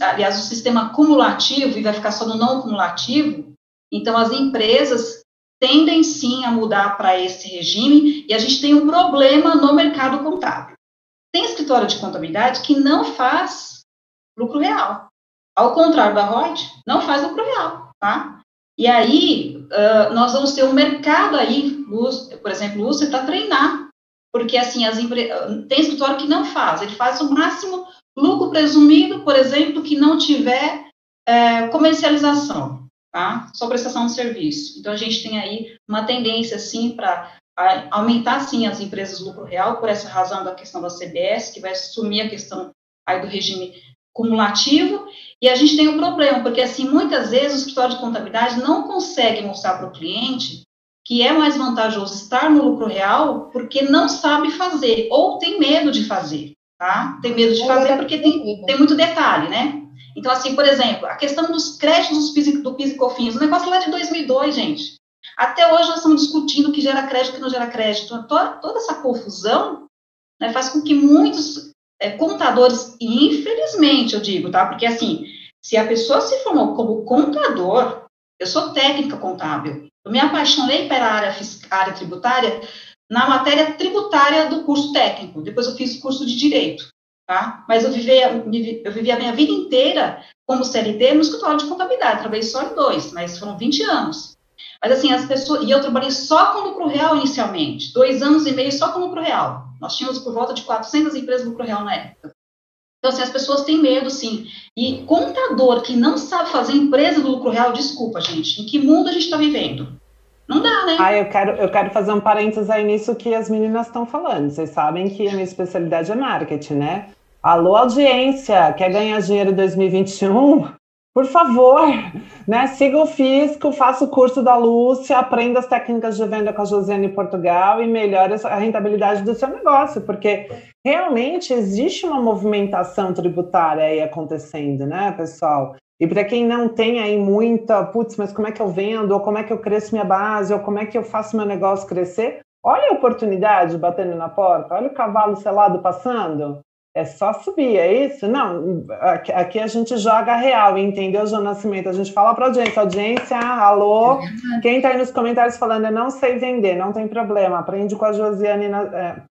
aliás, o sistema cumulativo e vai ficar só no não cumulativo, então as empresas tendem sim a mudar para esse regime e a gente tem um problema no mercado contábil. Tem escritório de contabilidade que não faz lucro real. Ao contrário da Reut, não faz lucro real, tá? E aí, uh, nós vamos ter um mercado aí, por exemplo, o para treinar, porque assim, as empre... tem escritório que não faz, ele faz o máximo lucro presumido, por exemplo, que não tiver é, comercialização tá? Só prestação de serviço. Então, a gente tem aí uma tendência, sim, para aumentar, sim, as empresas lucro real, por essa razão da questão da CBS, que vai assumir a questão aí do regime cumulativo, e a gente tem um problema, porque, assim, muitas vezes o escritório de contabilidade não consegue mostrar para o cliente que é mais vantajoso estar no lucro real porque não sabe fazer, ou tem medo de fazer, tá? Tem medo de fazer porque tem, tem muito detalhe, né? Então, assim, por exemplo, a questão dos créditos do PIS e COFINS, o negócio lá de 2002, gente. Até hoje nós estamos discutindo o que gera crédito e o que não gera crédito. Toda, toda essa confusão né, faz com que muitos é, contadores, infelizmente eu digo, tá? Porque, assim, se a pessoa se formou como contador, eu sou técnica contábil, eu me apaixonei pela área, área tributária na matéria tributária do curso técnico. Depois eu fiz curso de direito tá? Mas eu vivi, eu vivi a minha vida inteira como CLT no escritório de contabilidade, trabalhei só em dois, mas foram 20 anos. Mas assim, as pessoas, e eu trabalhei só com lucro real inicialmente, dois anos e meio só com lucro real. Nós tínhamos por volta de 400 empresas lucro real na época. Então, assim, as pessoas têm medo, sim. E contador que não sabe fazer empresa do lucro real, desculpa, gente, em que mundo a gente está vivendo? Não dá, né? Ah, eu quero, eu quero fazer um parênteses aí nisso que as meninas estão falando. Vocês sabem que a minha especialidade é marketing, né? Alô, audiência, quer ganhar dinheiro em 2021? Por favor, né? Siga o Fisco, faça o curso da Lúcia, aprenda as técnicas de venda com a Josiane em Portugal e melhore a rentabilidade do seu negócio, porque realmente existe uma movimentação tributária aí acontecendo, né, pessoal? E para quem não tem aí muita, putz, mas como é que eu vendo, ou como é que eu cresço minha base, ou como é que eu faço meu negócio crescer, olha a oportunidade batendo na porta, olha o cavalo selado passando. É só subir, é isso? Não, aqui, a gente joga real, entendeu, João Nascimento? A gente fala para audiência, audiência, alô, é quem está aí nos comentários falando, eu não sei vender, não tem problema, aprende com a Josiane, na, é,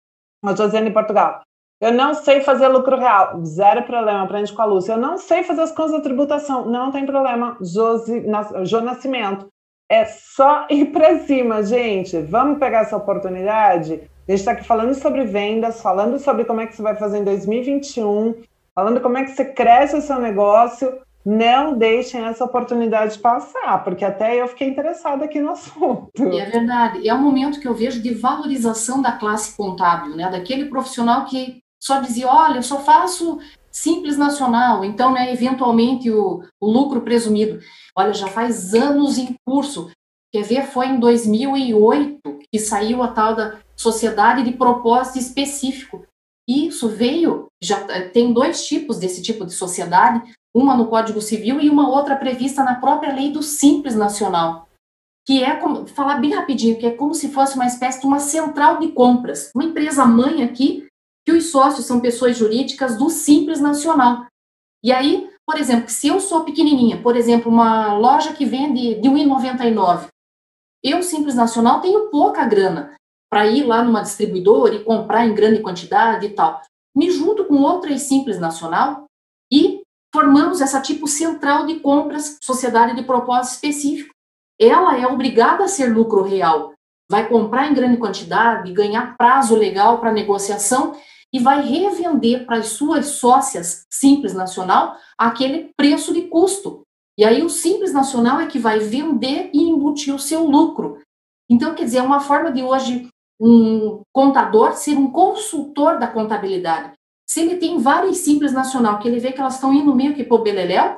a Josiane Portugal. Eu não sei fazer lucro real, zero problema, aprende com a Lúcia. Eu não sei fazer as contas de tributação, não tem problema, Josi, João Nascimento. É só ir para cima, gente. Vamos pegar essa oportunidade? A gente está aqui falando sobre vendas, falando sobre como é que você vai fazer em 2021, falando como é que você cresce o seu negócio. Não deixem essa oportunidade passar, porque até eu fiquei interessada aqui no assunto. É verdade. É um momento que eu vejo de valorização da classe contábil, né? Daquele profissional que só dizia, olha, eu só faço simples nacional, então, né, eventualmente o, o lucro presumido. Olha, já faz anos em curso. Quer ver? Foi em 2008 que saiu a tal da sociedade de propósito específico. Isso veio, já tem dois tipos desse tipo de sociedade, uma no Código Civil e uma outra prevista na própria lei do Simples Nacional, que é, como, falar bem rapidinho, que é como se fosse uma espécie de uma central de compras, uma empresa mãe aqui, que os sócios são pessoas jurídicas do Simples Nacional. E aí, por exemplo, se eu sou pequenininha, por exemplo, uma loja que vende de R$ 1,99, eu, Simples Nacional, tenho pouca grana para ir lá numa distribuidora e comprar em grande quantidade e tal. Me junto com outras Simples Nacional e formamos essa tipo central de compras, sociedade de propósito específico. ela é obrigada a ser lucro real. Vai comprar em grande quantidade, ganhar prazo legal para negociação e vai revender para as suas sócias Simples Nacional aquele preço de custo. E aí o Simples Nacional é que vai vender e embutir o seu lucro. Então, quer dizer, é uma forma de hoje um contador ser um consultor da contabilidade. Se ele tem várias Simples Nacional, que ele vê que elas estão indo meio que por beleléu,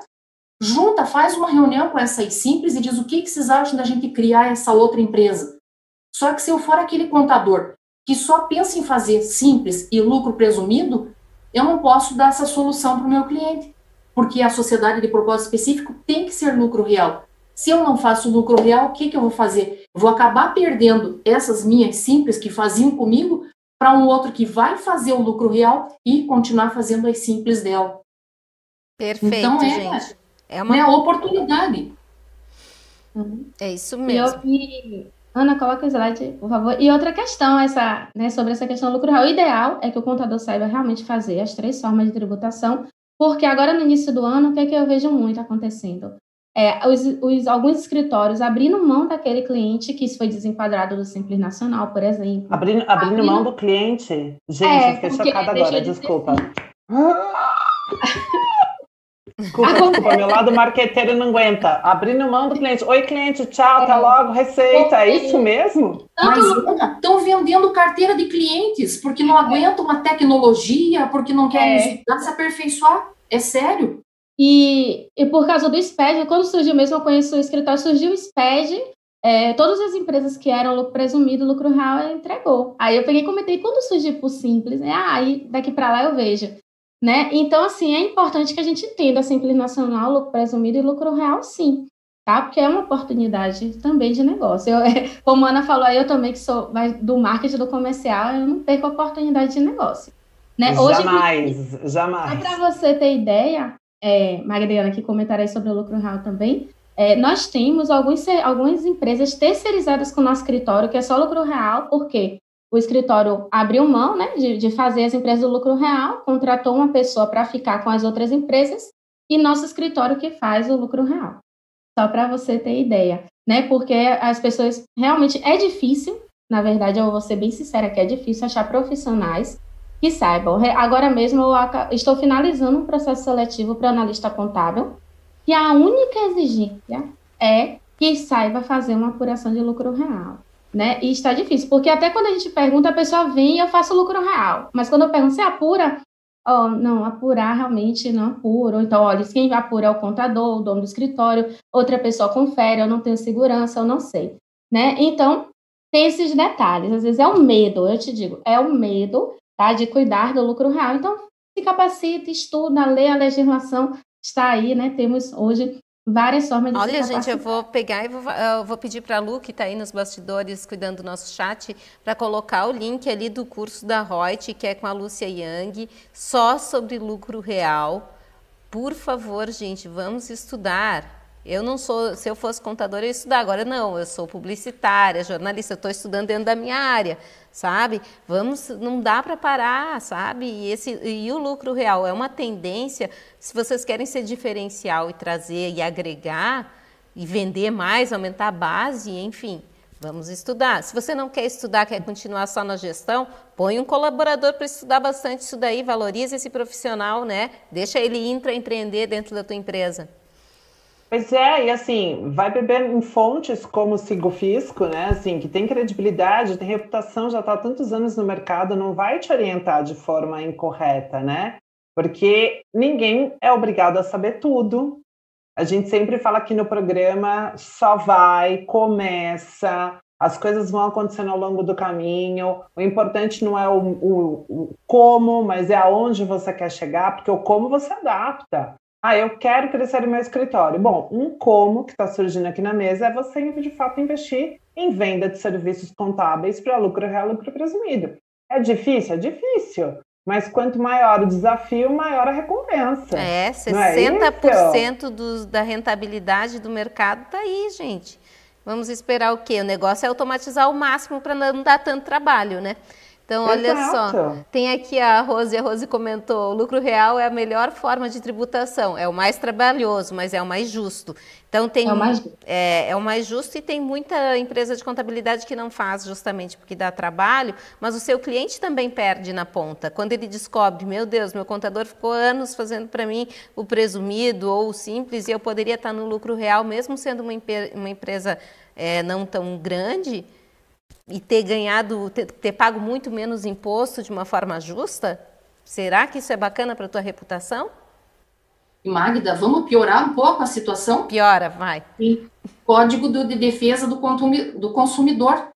junta, faz uma reunião com essas Simples e diz o que, que vocês acham da gente criar essa outra empresa. Só que se eu for aquele contador que só pensa em fazer simples e lucro presumido, eu não posso dar essa solução para o meu cliente, porque a sociedade de propósito específico tem que ser lucro real. Se eu não faço lucro real, o que, que eu vou fazer? vou acabar perdendo essas minhas simples que faziam comigo para um outro que vai fazer o lucro real e continuar fazendo as simples dela. Perfeito, então, é, gente. É uma né, oportunidade. Uhum. É isso mesmo. E, Ana, coloca o slide, por favor. E outra questão essa, né, sobre essa questão do lucro real. O ideal é que o contador saiba realmente fazer as três formas de tributação, porque agora no início do ano, o que, é que eu vejo muito acontecendo? É, os, os, alguns escritórios abrindo mão daquele cliente que foi desenquadrado do Simples Nacional, por exemplo. Abrindo, abrindo, abrindo... mão do cliente? Gente, é, eu fiquei chocada agora, desculpa. Desculpa, desculpa, meu lado marqueteiro não aguenta. Abrindo mão do cliente. Oi, cliente, tchau, até é. logo, receita. É isso mesmo? Mas estão vendendo carteira de clientes porque não aguentam uma tecnologia, porque não querem é. se aperfeiçoar. É sério. E, e por causa do SPED, quando surgiu mesmo, eu conheço o escritório, surgiu o SPED, é, todas as empresas que eram lucro presumido, lucro real, entregou. Aí eu peguei e comentei, quando surgiu por simples, né? Ah, aí daqui para lá eu vejo. Né? Então, assim, é importante que a gente entenda a Simples Nacional, lucro presumido e lucro real, sim, tá? Porque é uma oportunidade também de negócio. Eu, como a Ana falou aí, eu também que sou do marketing do comercial, eu não perco oportunidade de negócio. Né? Hoje, jamais, jamais. Só para você ter ideia, é, Magdalena, que comentarei sobre o lucro real também, é, nós temos alguns, algumas empresas terceirizadas com o nosso escritório, que é só lucro real, porque o escritório abriu mão né, de, de fazer as empresas do lucro real, contratou uma pessoa para ficar com as outras empresas e nosso escritório que faz o lucro real. Só para você ter ideia, né? Porque as pessoas realmente é difícil, na verdade, eu vou ser bem sincera que é difícil achar profissionais que saibam. Agora mesmo eu estou finalizando um processo seletivo para analista contábil e a única exigência é que saiba fazer uma apuração de lucro real né? E está difícil, porque até quando a gente pergunta, a pessoa vem e eu faço lucro real. Mas quando eu pergunto, você apura? Oh, não, apurar realmente não apuro. Então, olha, quem apura é o contador, o dono do escritório, outra pessoa confere, eu não tenho segurança, eu não sei. Né? Então, tem esses detalhes. Às vezes é o medo, eu te digo, é o medo tá, de cuidar do lucro real. Então, se capacita, estuda, lê a legislação, está aí, né? Temos hoje várias formas de Olha, gente, eu vou pegar e vou, vou pedir para a Lu, que está aí nos bastidores cuidando do nosso chat, para colocar o link ali do curso da Reut, que é com a Lúcia Yang, só sobre lucro real. Por favor, gente, vamos estudar. Eu não sou, se eu fosse contadora, eu ia estudar. Agora não, eu sou publicitária, jornalista, estou estudando dentro da minha área, sabe? Vamos, não dá para parar, sabe? E, esse, e o lucro real é uma tendência. Se vocês querem ser diferencial e trazer e agregar e vender mais, aumentar a base, enfim, vamos estudar. Se você não quer estudar, quer continuar só na gestão, põe um colaborador para estudar bastante isso daí, valoriza esse profissional, né? Deixa ele intraempreender dentro da tua empresa. Pois é, e assim, vai beber em fontes como o Sigo Fisco, né? Assim, que tem credibilidade, tem reputação, já está há tantos anos no mercado, não vai te orientar de forma incorreta, né? Porque ninguém é obrigado a saber tudo. A gente sempre fala aqui no programa, só vai, começa, as coisas vão acontecendo ao longo do caminho. O importante não é o, o, o como, mas é aonde você quer chegar, porque o como você adapta. Ah, eu quero crescer no meu escritório. Bom, um como que está surgindo aqui na mesa é você, de fato, investir em venda de serviços contábeis para lucro real, lucro presumido. É difícil? É difícil. Mas quanto maior o desafio, maior a recompensa. É, 60% é do, da rentabilidade do mercado está aí, gente. Vamos esperar o quê? O negócio é automatizar o máximo para não dar tanto trabalho, né? Então, olha Exato. só, tem aqui a Rose, a Rose comentou, o lucro real é a melhor forma de tributação, é o mais trabalhoso, mas é o mais justo. Então tem é o mais, é, é o mais justo e tem muita empresa de contabilidade que não faz justamente porque dá trabalho, mas o seu cliente também perde na ponta. Quando ele descobre, meu Deus, meu contador ficou anos fazendo para mim o presumido ou o simples e eu poderia estar no lucro real, mesmo sendo uma, uma empresa é, não tão grande, e ter ganhado, ter, ter pago muito menos imposto de uma forma justa? Será que isso é bacana para a tua reputação? Magda, vamos piorar um pouco a situação? Piora, vai. Sim. Código de Defesa do, do Consumidor.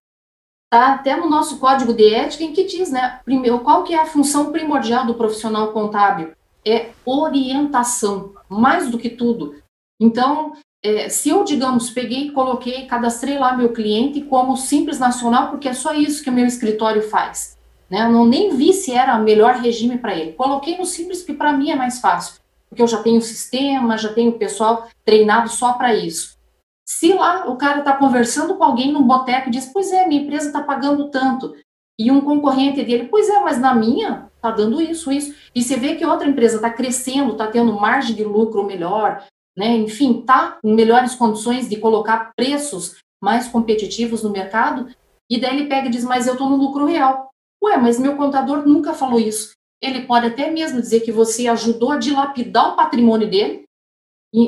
Está até no nosso código de ética em que diz, né? Primeiro, qual que é a função primordial do profissional contábil? É orientação, mais do que tudo. Então, é, se eu, digamos, peguei, coloquei, cadastrei lá meu cliente como simples nacional, porque é só isso que o meu escritório faz. Né? Eu não nem vi se era o melhor regime para ele. Coloquei no simples, que para mim é mais fácil, porque eu já tenho sistema, já tenho pessoal treinado só para isso. Se lá o cara está conversando com alguém num boteco e diz, pois é, minha empresa está pagando tanto, e um concorrente dele, pois é, mas na minha está dando isso, isso. E você vê que outra empresa está crescendo, está tendo margem de lucro melhor, né? Enfim, tá em melhores condições de colocar preços mais competitivos no mercado, e daí ele pega e diz, mas eu estou no lucro real. Ué, mas meu contador nunca falou isso. Ele pode até mesmo dizer que você ajudou a dilapidar o patrimônio dele,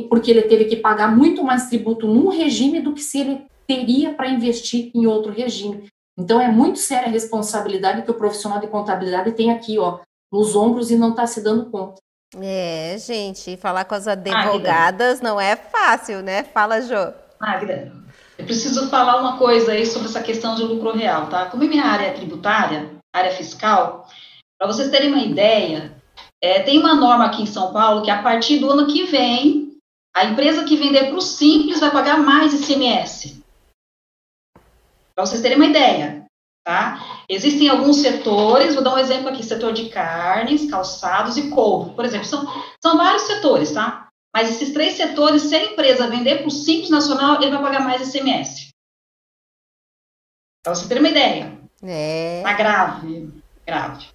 porque ele teve que pagar muito mais tributo num regime do que se ele teria para investir em outro regime. Então, é muito séria a responsabilidade que o profissional de contabilidade tem aqui, ó, nos ombros e não está se dando conta. É, gente, falar com as advogadas Magda. não é fácil, né? Fala, Jô. Magda, eu preciso falar uma coisa aí sobre essa questão de lucro real, tá? Como minha área é tributária, área fiscal, para vocês terem uma ideia, é, tem uma norma aqui em São Paulo que a partir do ano que vem, a empresa que vender para o Simples vai pagar mais ICMS. Para vocês terem uma ideia, tá? Existem alguns setores, vou dar um exemplo aqui, setor de carnes, calçados e couve, por exemplo, são, são vários setores, tá? Mas esses três setores, se a empresa vender para o Simples Nacional, ele vai pagar mais ICMS. Para você ter uma ideia. É. Tá grave, grave.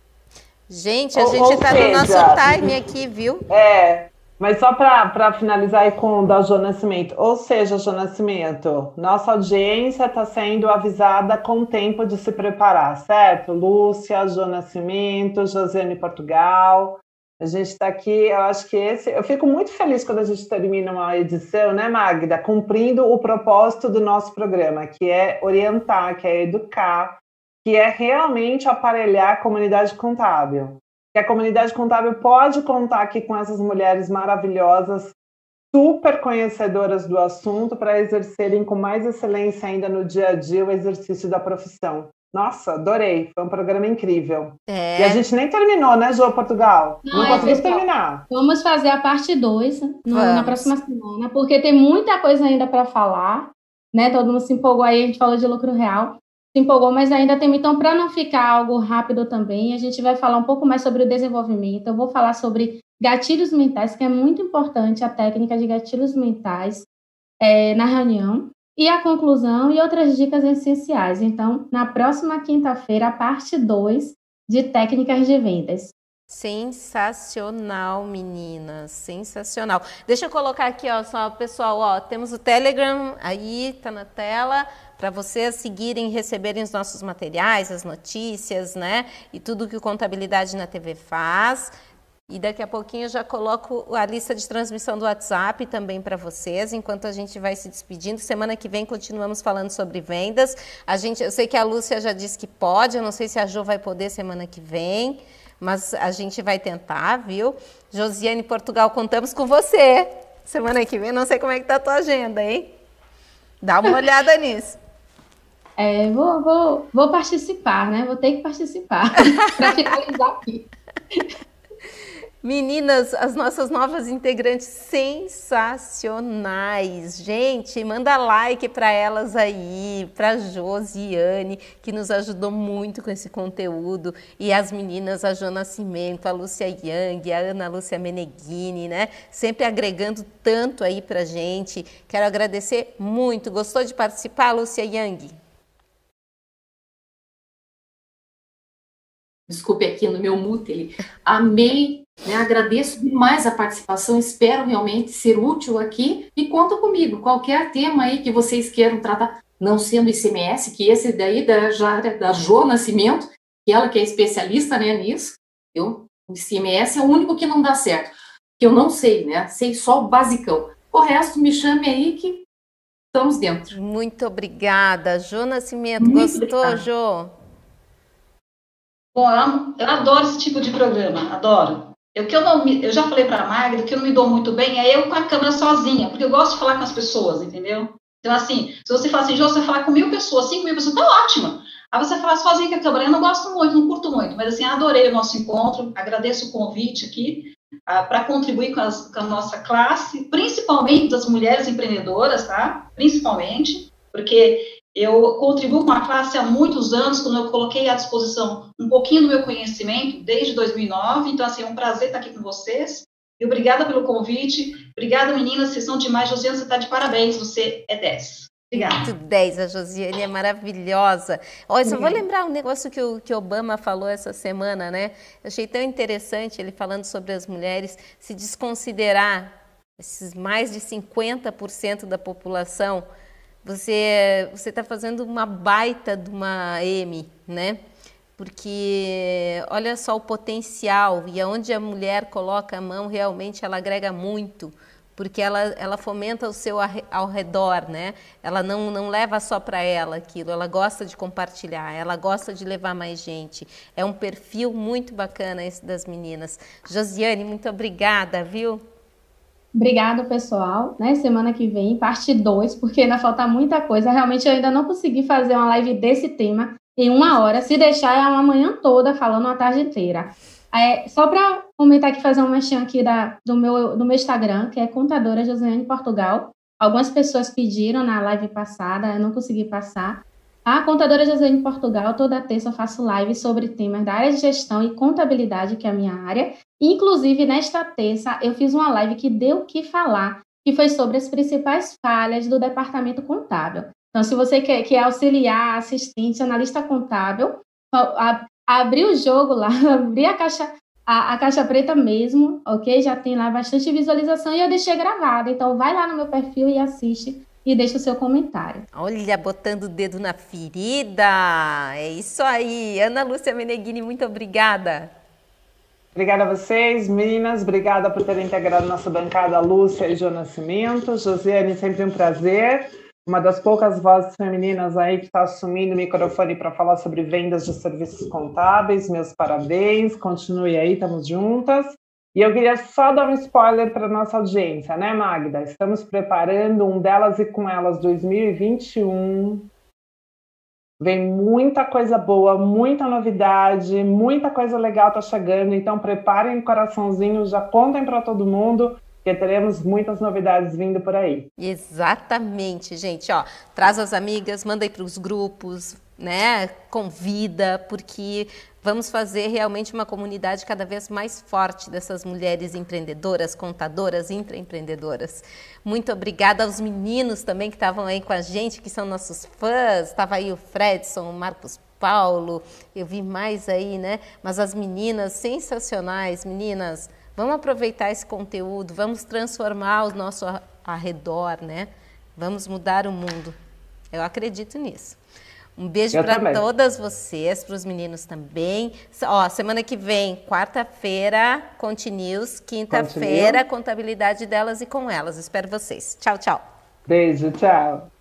Gente, a gente está no nosso time aqui, viu? É, mas só para finalizar aí com o da Jô Nascimento, ou seja, Jô Nascimento, nossa audiência está sendo avisada com tempo de se preparar, certo? Lúcia, Jô Nascimento, Josiane Portugal, a gente está aqui, eu acho que esse. Eu fico muito feliz quando a gente termina uma edição, né, Magda? Cumprindo o propósito do nosso programa, que é orientar, que é educar, que é realmente aparelhar a comunidade contábil que a comunidade contábil pode contar aqui com essas mulheres maravilhosas, super conhecedoras do assunto, para exercerem com mais excelência ainda no dia a dia o exercício da profissão. Nossa, adorei, foi um programa incrível. É. E a gente nem terminou, né, João Portugal? Não, Não é, conseguimos terminar. Vamos fazer a parte 2 na próxima semana, porque tem muita coisa ainda para falar. Né? Todo mundo se empolgou aí, a gente falou de lucro real empolgou, mas ainda tem. Então, para não ficar algo rápido também, a gente vai falar um pouco mais sobre o desenvolvimento. Eu vou falar sobre gatilhos mentais, que é muito importante a técnica de gatilhos mentais é, na reunião, e a conclusão e outras dicas essenciais. Então, na próxima quinta-feira, a parte 2 de técnicas de vendas. Sensacional, meninas, sensacional. Deixa eu colocar aqui, ó, só pessoal, ó, temos o Telegram aí, tá na tela para vocês seguirem, receberem os nossos materiais, as notícias, né? E tudo que o Contabilidade na TV faz. E daqui a pouquinho eu já coloco a lista de transmissão do WhatsApp também para vocês, enquanto a gente vai se despedindo. Semana que vem continuamos falando sobre vendas. A gente, eu sei que a Lúcia já disse que pode, eu não sei se a Jo vai poder semana que vem, mas a gente vai tentar, viu? Josiane Portugal, contamos com você. Semana que vem, não sei como é que tá a tua agenda, hein? Dá uma olhada nisso. É, vou, vou, vou participar, né? Vou ter que participar para finalizar aqui. Meninas, as nossas novas integrantes sensacionais. Gente, manda like para elas aí, para Josiane, que nos ajudou muito com esse conteúdo, e as meninas, a Jo Nascimento, a Lúcia Yang, a Ana Lúcia Meneghini, né? Sempre agregando tanto aí pra gente. Quero agradecer muito. Gostou de participar, Lúcia Yang? Desculpe aqui no meu mute, ele, amei, né, agradeço demais a participação, espero realmente ser útil aqui e conta comigo, qualquer tema aí que vocês queiram tratar, não sendo ICMS, que esse daí da, já, da Jo Nascimento, que ela que é especialista né, nisso, eu, o ICMS é o único que não dá certo, que eu não sei, né, sei só o basicão. O resto me chame aí que estamos dentro. Muito obrigada, Jo Nascimento. Muito Gostou, obrigada. Jo? Bom, eu, adoro esse tipo de programa, adoro. Eu, que eu, não, eu já falei para a Magda que eu não me dou muito bem é eu com a câmera sozinha, porque eu gosto de falar com as pessoas, entendeu? Então, assim, se você fala assim, Jo, você falar com mil pessoas, cinco mil pessoas, tá ótimo. Aí você falar sozinho com a câmera, eu não gosto muito, não curto muito, mas assim, adorei o nosso encontro, agradeço o convite aqui ah, para contribuir com, as, com a nossa classe, principalmente das mulheres empreendedoras, tá? Principalmente, porque eu contribuo com a classe há muitos anos, quando eu coloquei à disposição um pouquinho do meu conhecimento, desde 2009. Então, assim, é um prazer estar aqui com vocês. E obrigada pelo convite. Obrigada, meninas, vocês são demais. Josiane, você está de parabéns, você é 10. Obrigada. Muito 10, a Josiane é maravilhosa. Olha, só vou lembrar um negócio que o que Obama falou essa semana, né? Eu achei tão interessante ele falando sobre as mulheres se desconsiderar esses mais de 50% da população você você está fazendo uma baita de uma M, né? Porque olha só o potencial e aonde a mulher coloca a mão realmente ela agrega muito, porque ela, ela fomenta o seu ao redor, né? Ela não, não leva só para ela aquilo, ela gosta de compartilhar, ela gosta de levar mais gente. É um perfil muito bacana esse das meninas. Josiane, muito obrigada, viu? Obrigada, pessoal. Né? Semana que vem, parte 2, porque ainda falta muita coisa. Realmente, eu ainda não consegui fazer uma live desse tema em uma hora. Se deixar, é uma manhã toda, falando a tarde inteira. É, só para comentar aqui, fazer um mexão aqui da, do, meu, do meu Instagram, que é Contadora Josiane Portugal. Algumas pessoas pediram na live passada, eu não consegui passar. A Contadora Josiane Portugal, toda terça eu faço live sobre temas da área de gestão e contabilidade, que é a minha área. Inclusive, nesta terça, eu fiz uma live que deu o que falar, que foi sobre as principais falhas do departamento contábil. Então, se você quer, quer auxiliar, assistente, analista contábil, abrir o jogo lá, abrir a caixa, a, a, caixa preta mesmo, ok? Já tem lá bastante visualização e eu deixei gravada. Então, vai lá no meu perfil e assiste e deixa o seu comentário. Olha, botando o dedo na ferida. É isso aí. Ana Lúcia Meneghini, muito obrigada. Obrigada a vocês, meninas. Obrigada por terem integrado nossa bancada Lúcia e João Nascimento. Josiane, sempre um prazer. Uma das poucas vozes femininas aí que está assumindo o microfone para falar sobre vendas de serviços contábeis. Meus parabéns. Continue aí, estamos juntas. E eu queria só dar um spoiler para nossa audiência, né, Magda? Estamos preparando um Delas e com Elas 2021 Vem muita coisa boa, muita novidade, muita coisa legal tá chegando. Então preparem o coraçãozinho, já contem para todo mundo que teremos muitas novidades vindo por aí. Exatamente, gente. Ó, traz as amigas, manda aí para os grupos, né? Convida, porque vamos fazer realmente uma comunidade cada vez mais forte dessas mulheres empreendedoras, contadoras, intraempreendedoras. Muito obrigada aos meninos também que estavam aí com a gente, que são nossos fãs. Estava aí o Fredson, o Marcos Paulo, eu vi mais aí, né? Mas as meninas sensacionais, meninas, vamos aproveitar esse conteúdo, vamos transformar o nosso arredor, né? Vamos mudar o mundo. Eu acredito nisso. Um beijo para todas vocês, para os meninos também. Ó, semana que vem, quarta-feira, Continues, quinta-feira, contabilidade delas e com elas. Espero vocês. Tchau, tchau. Beijo, tchau.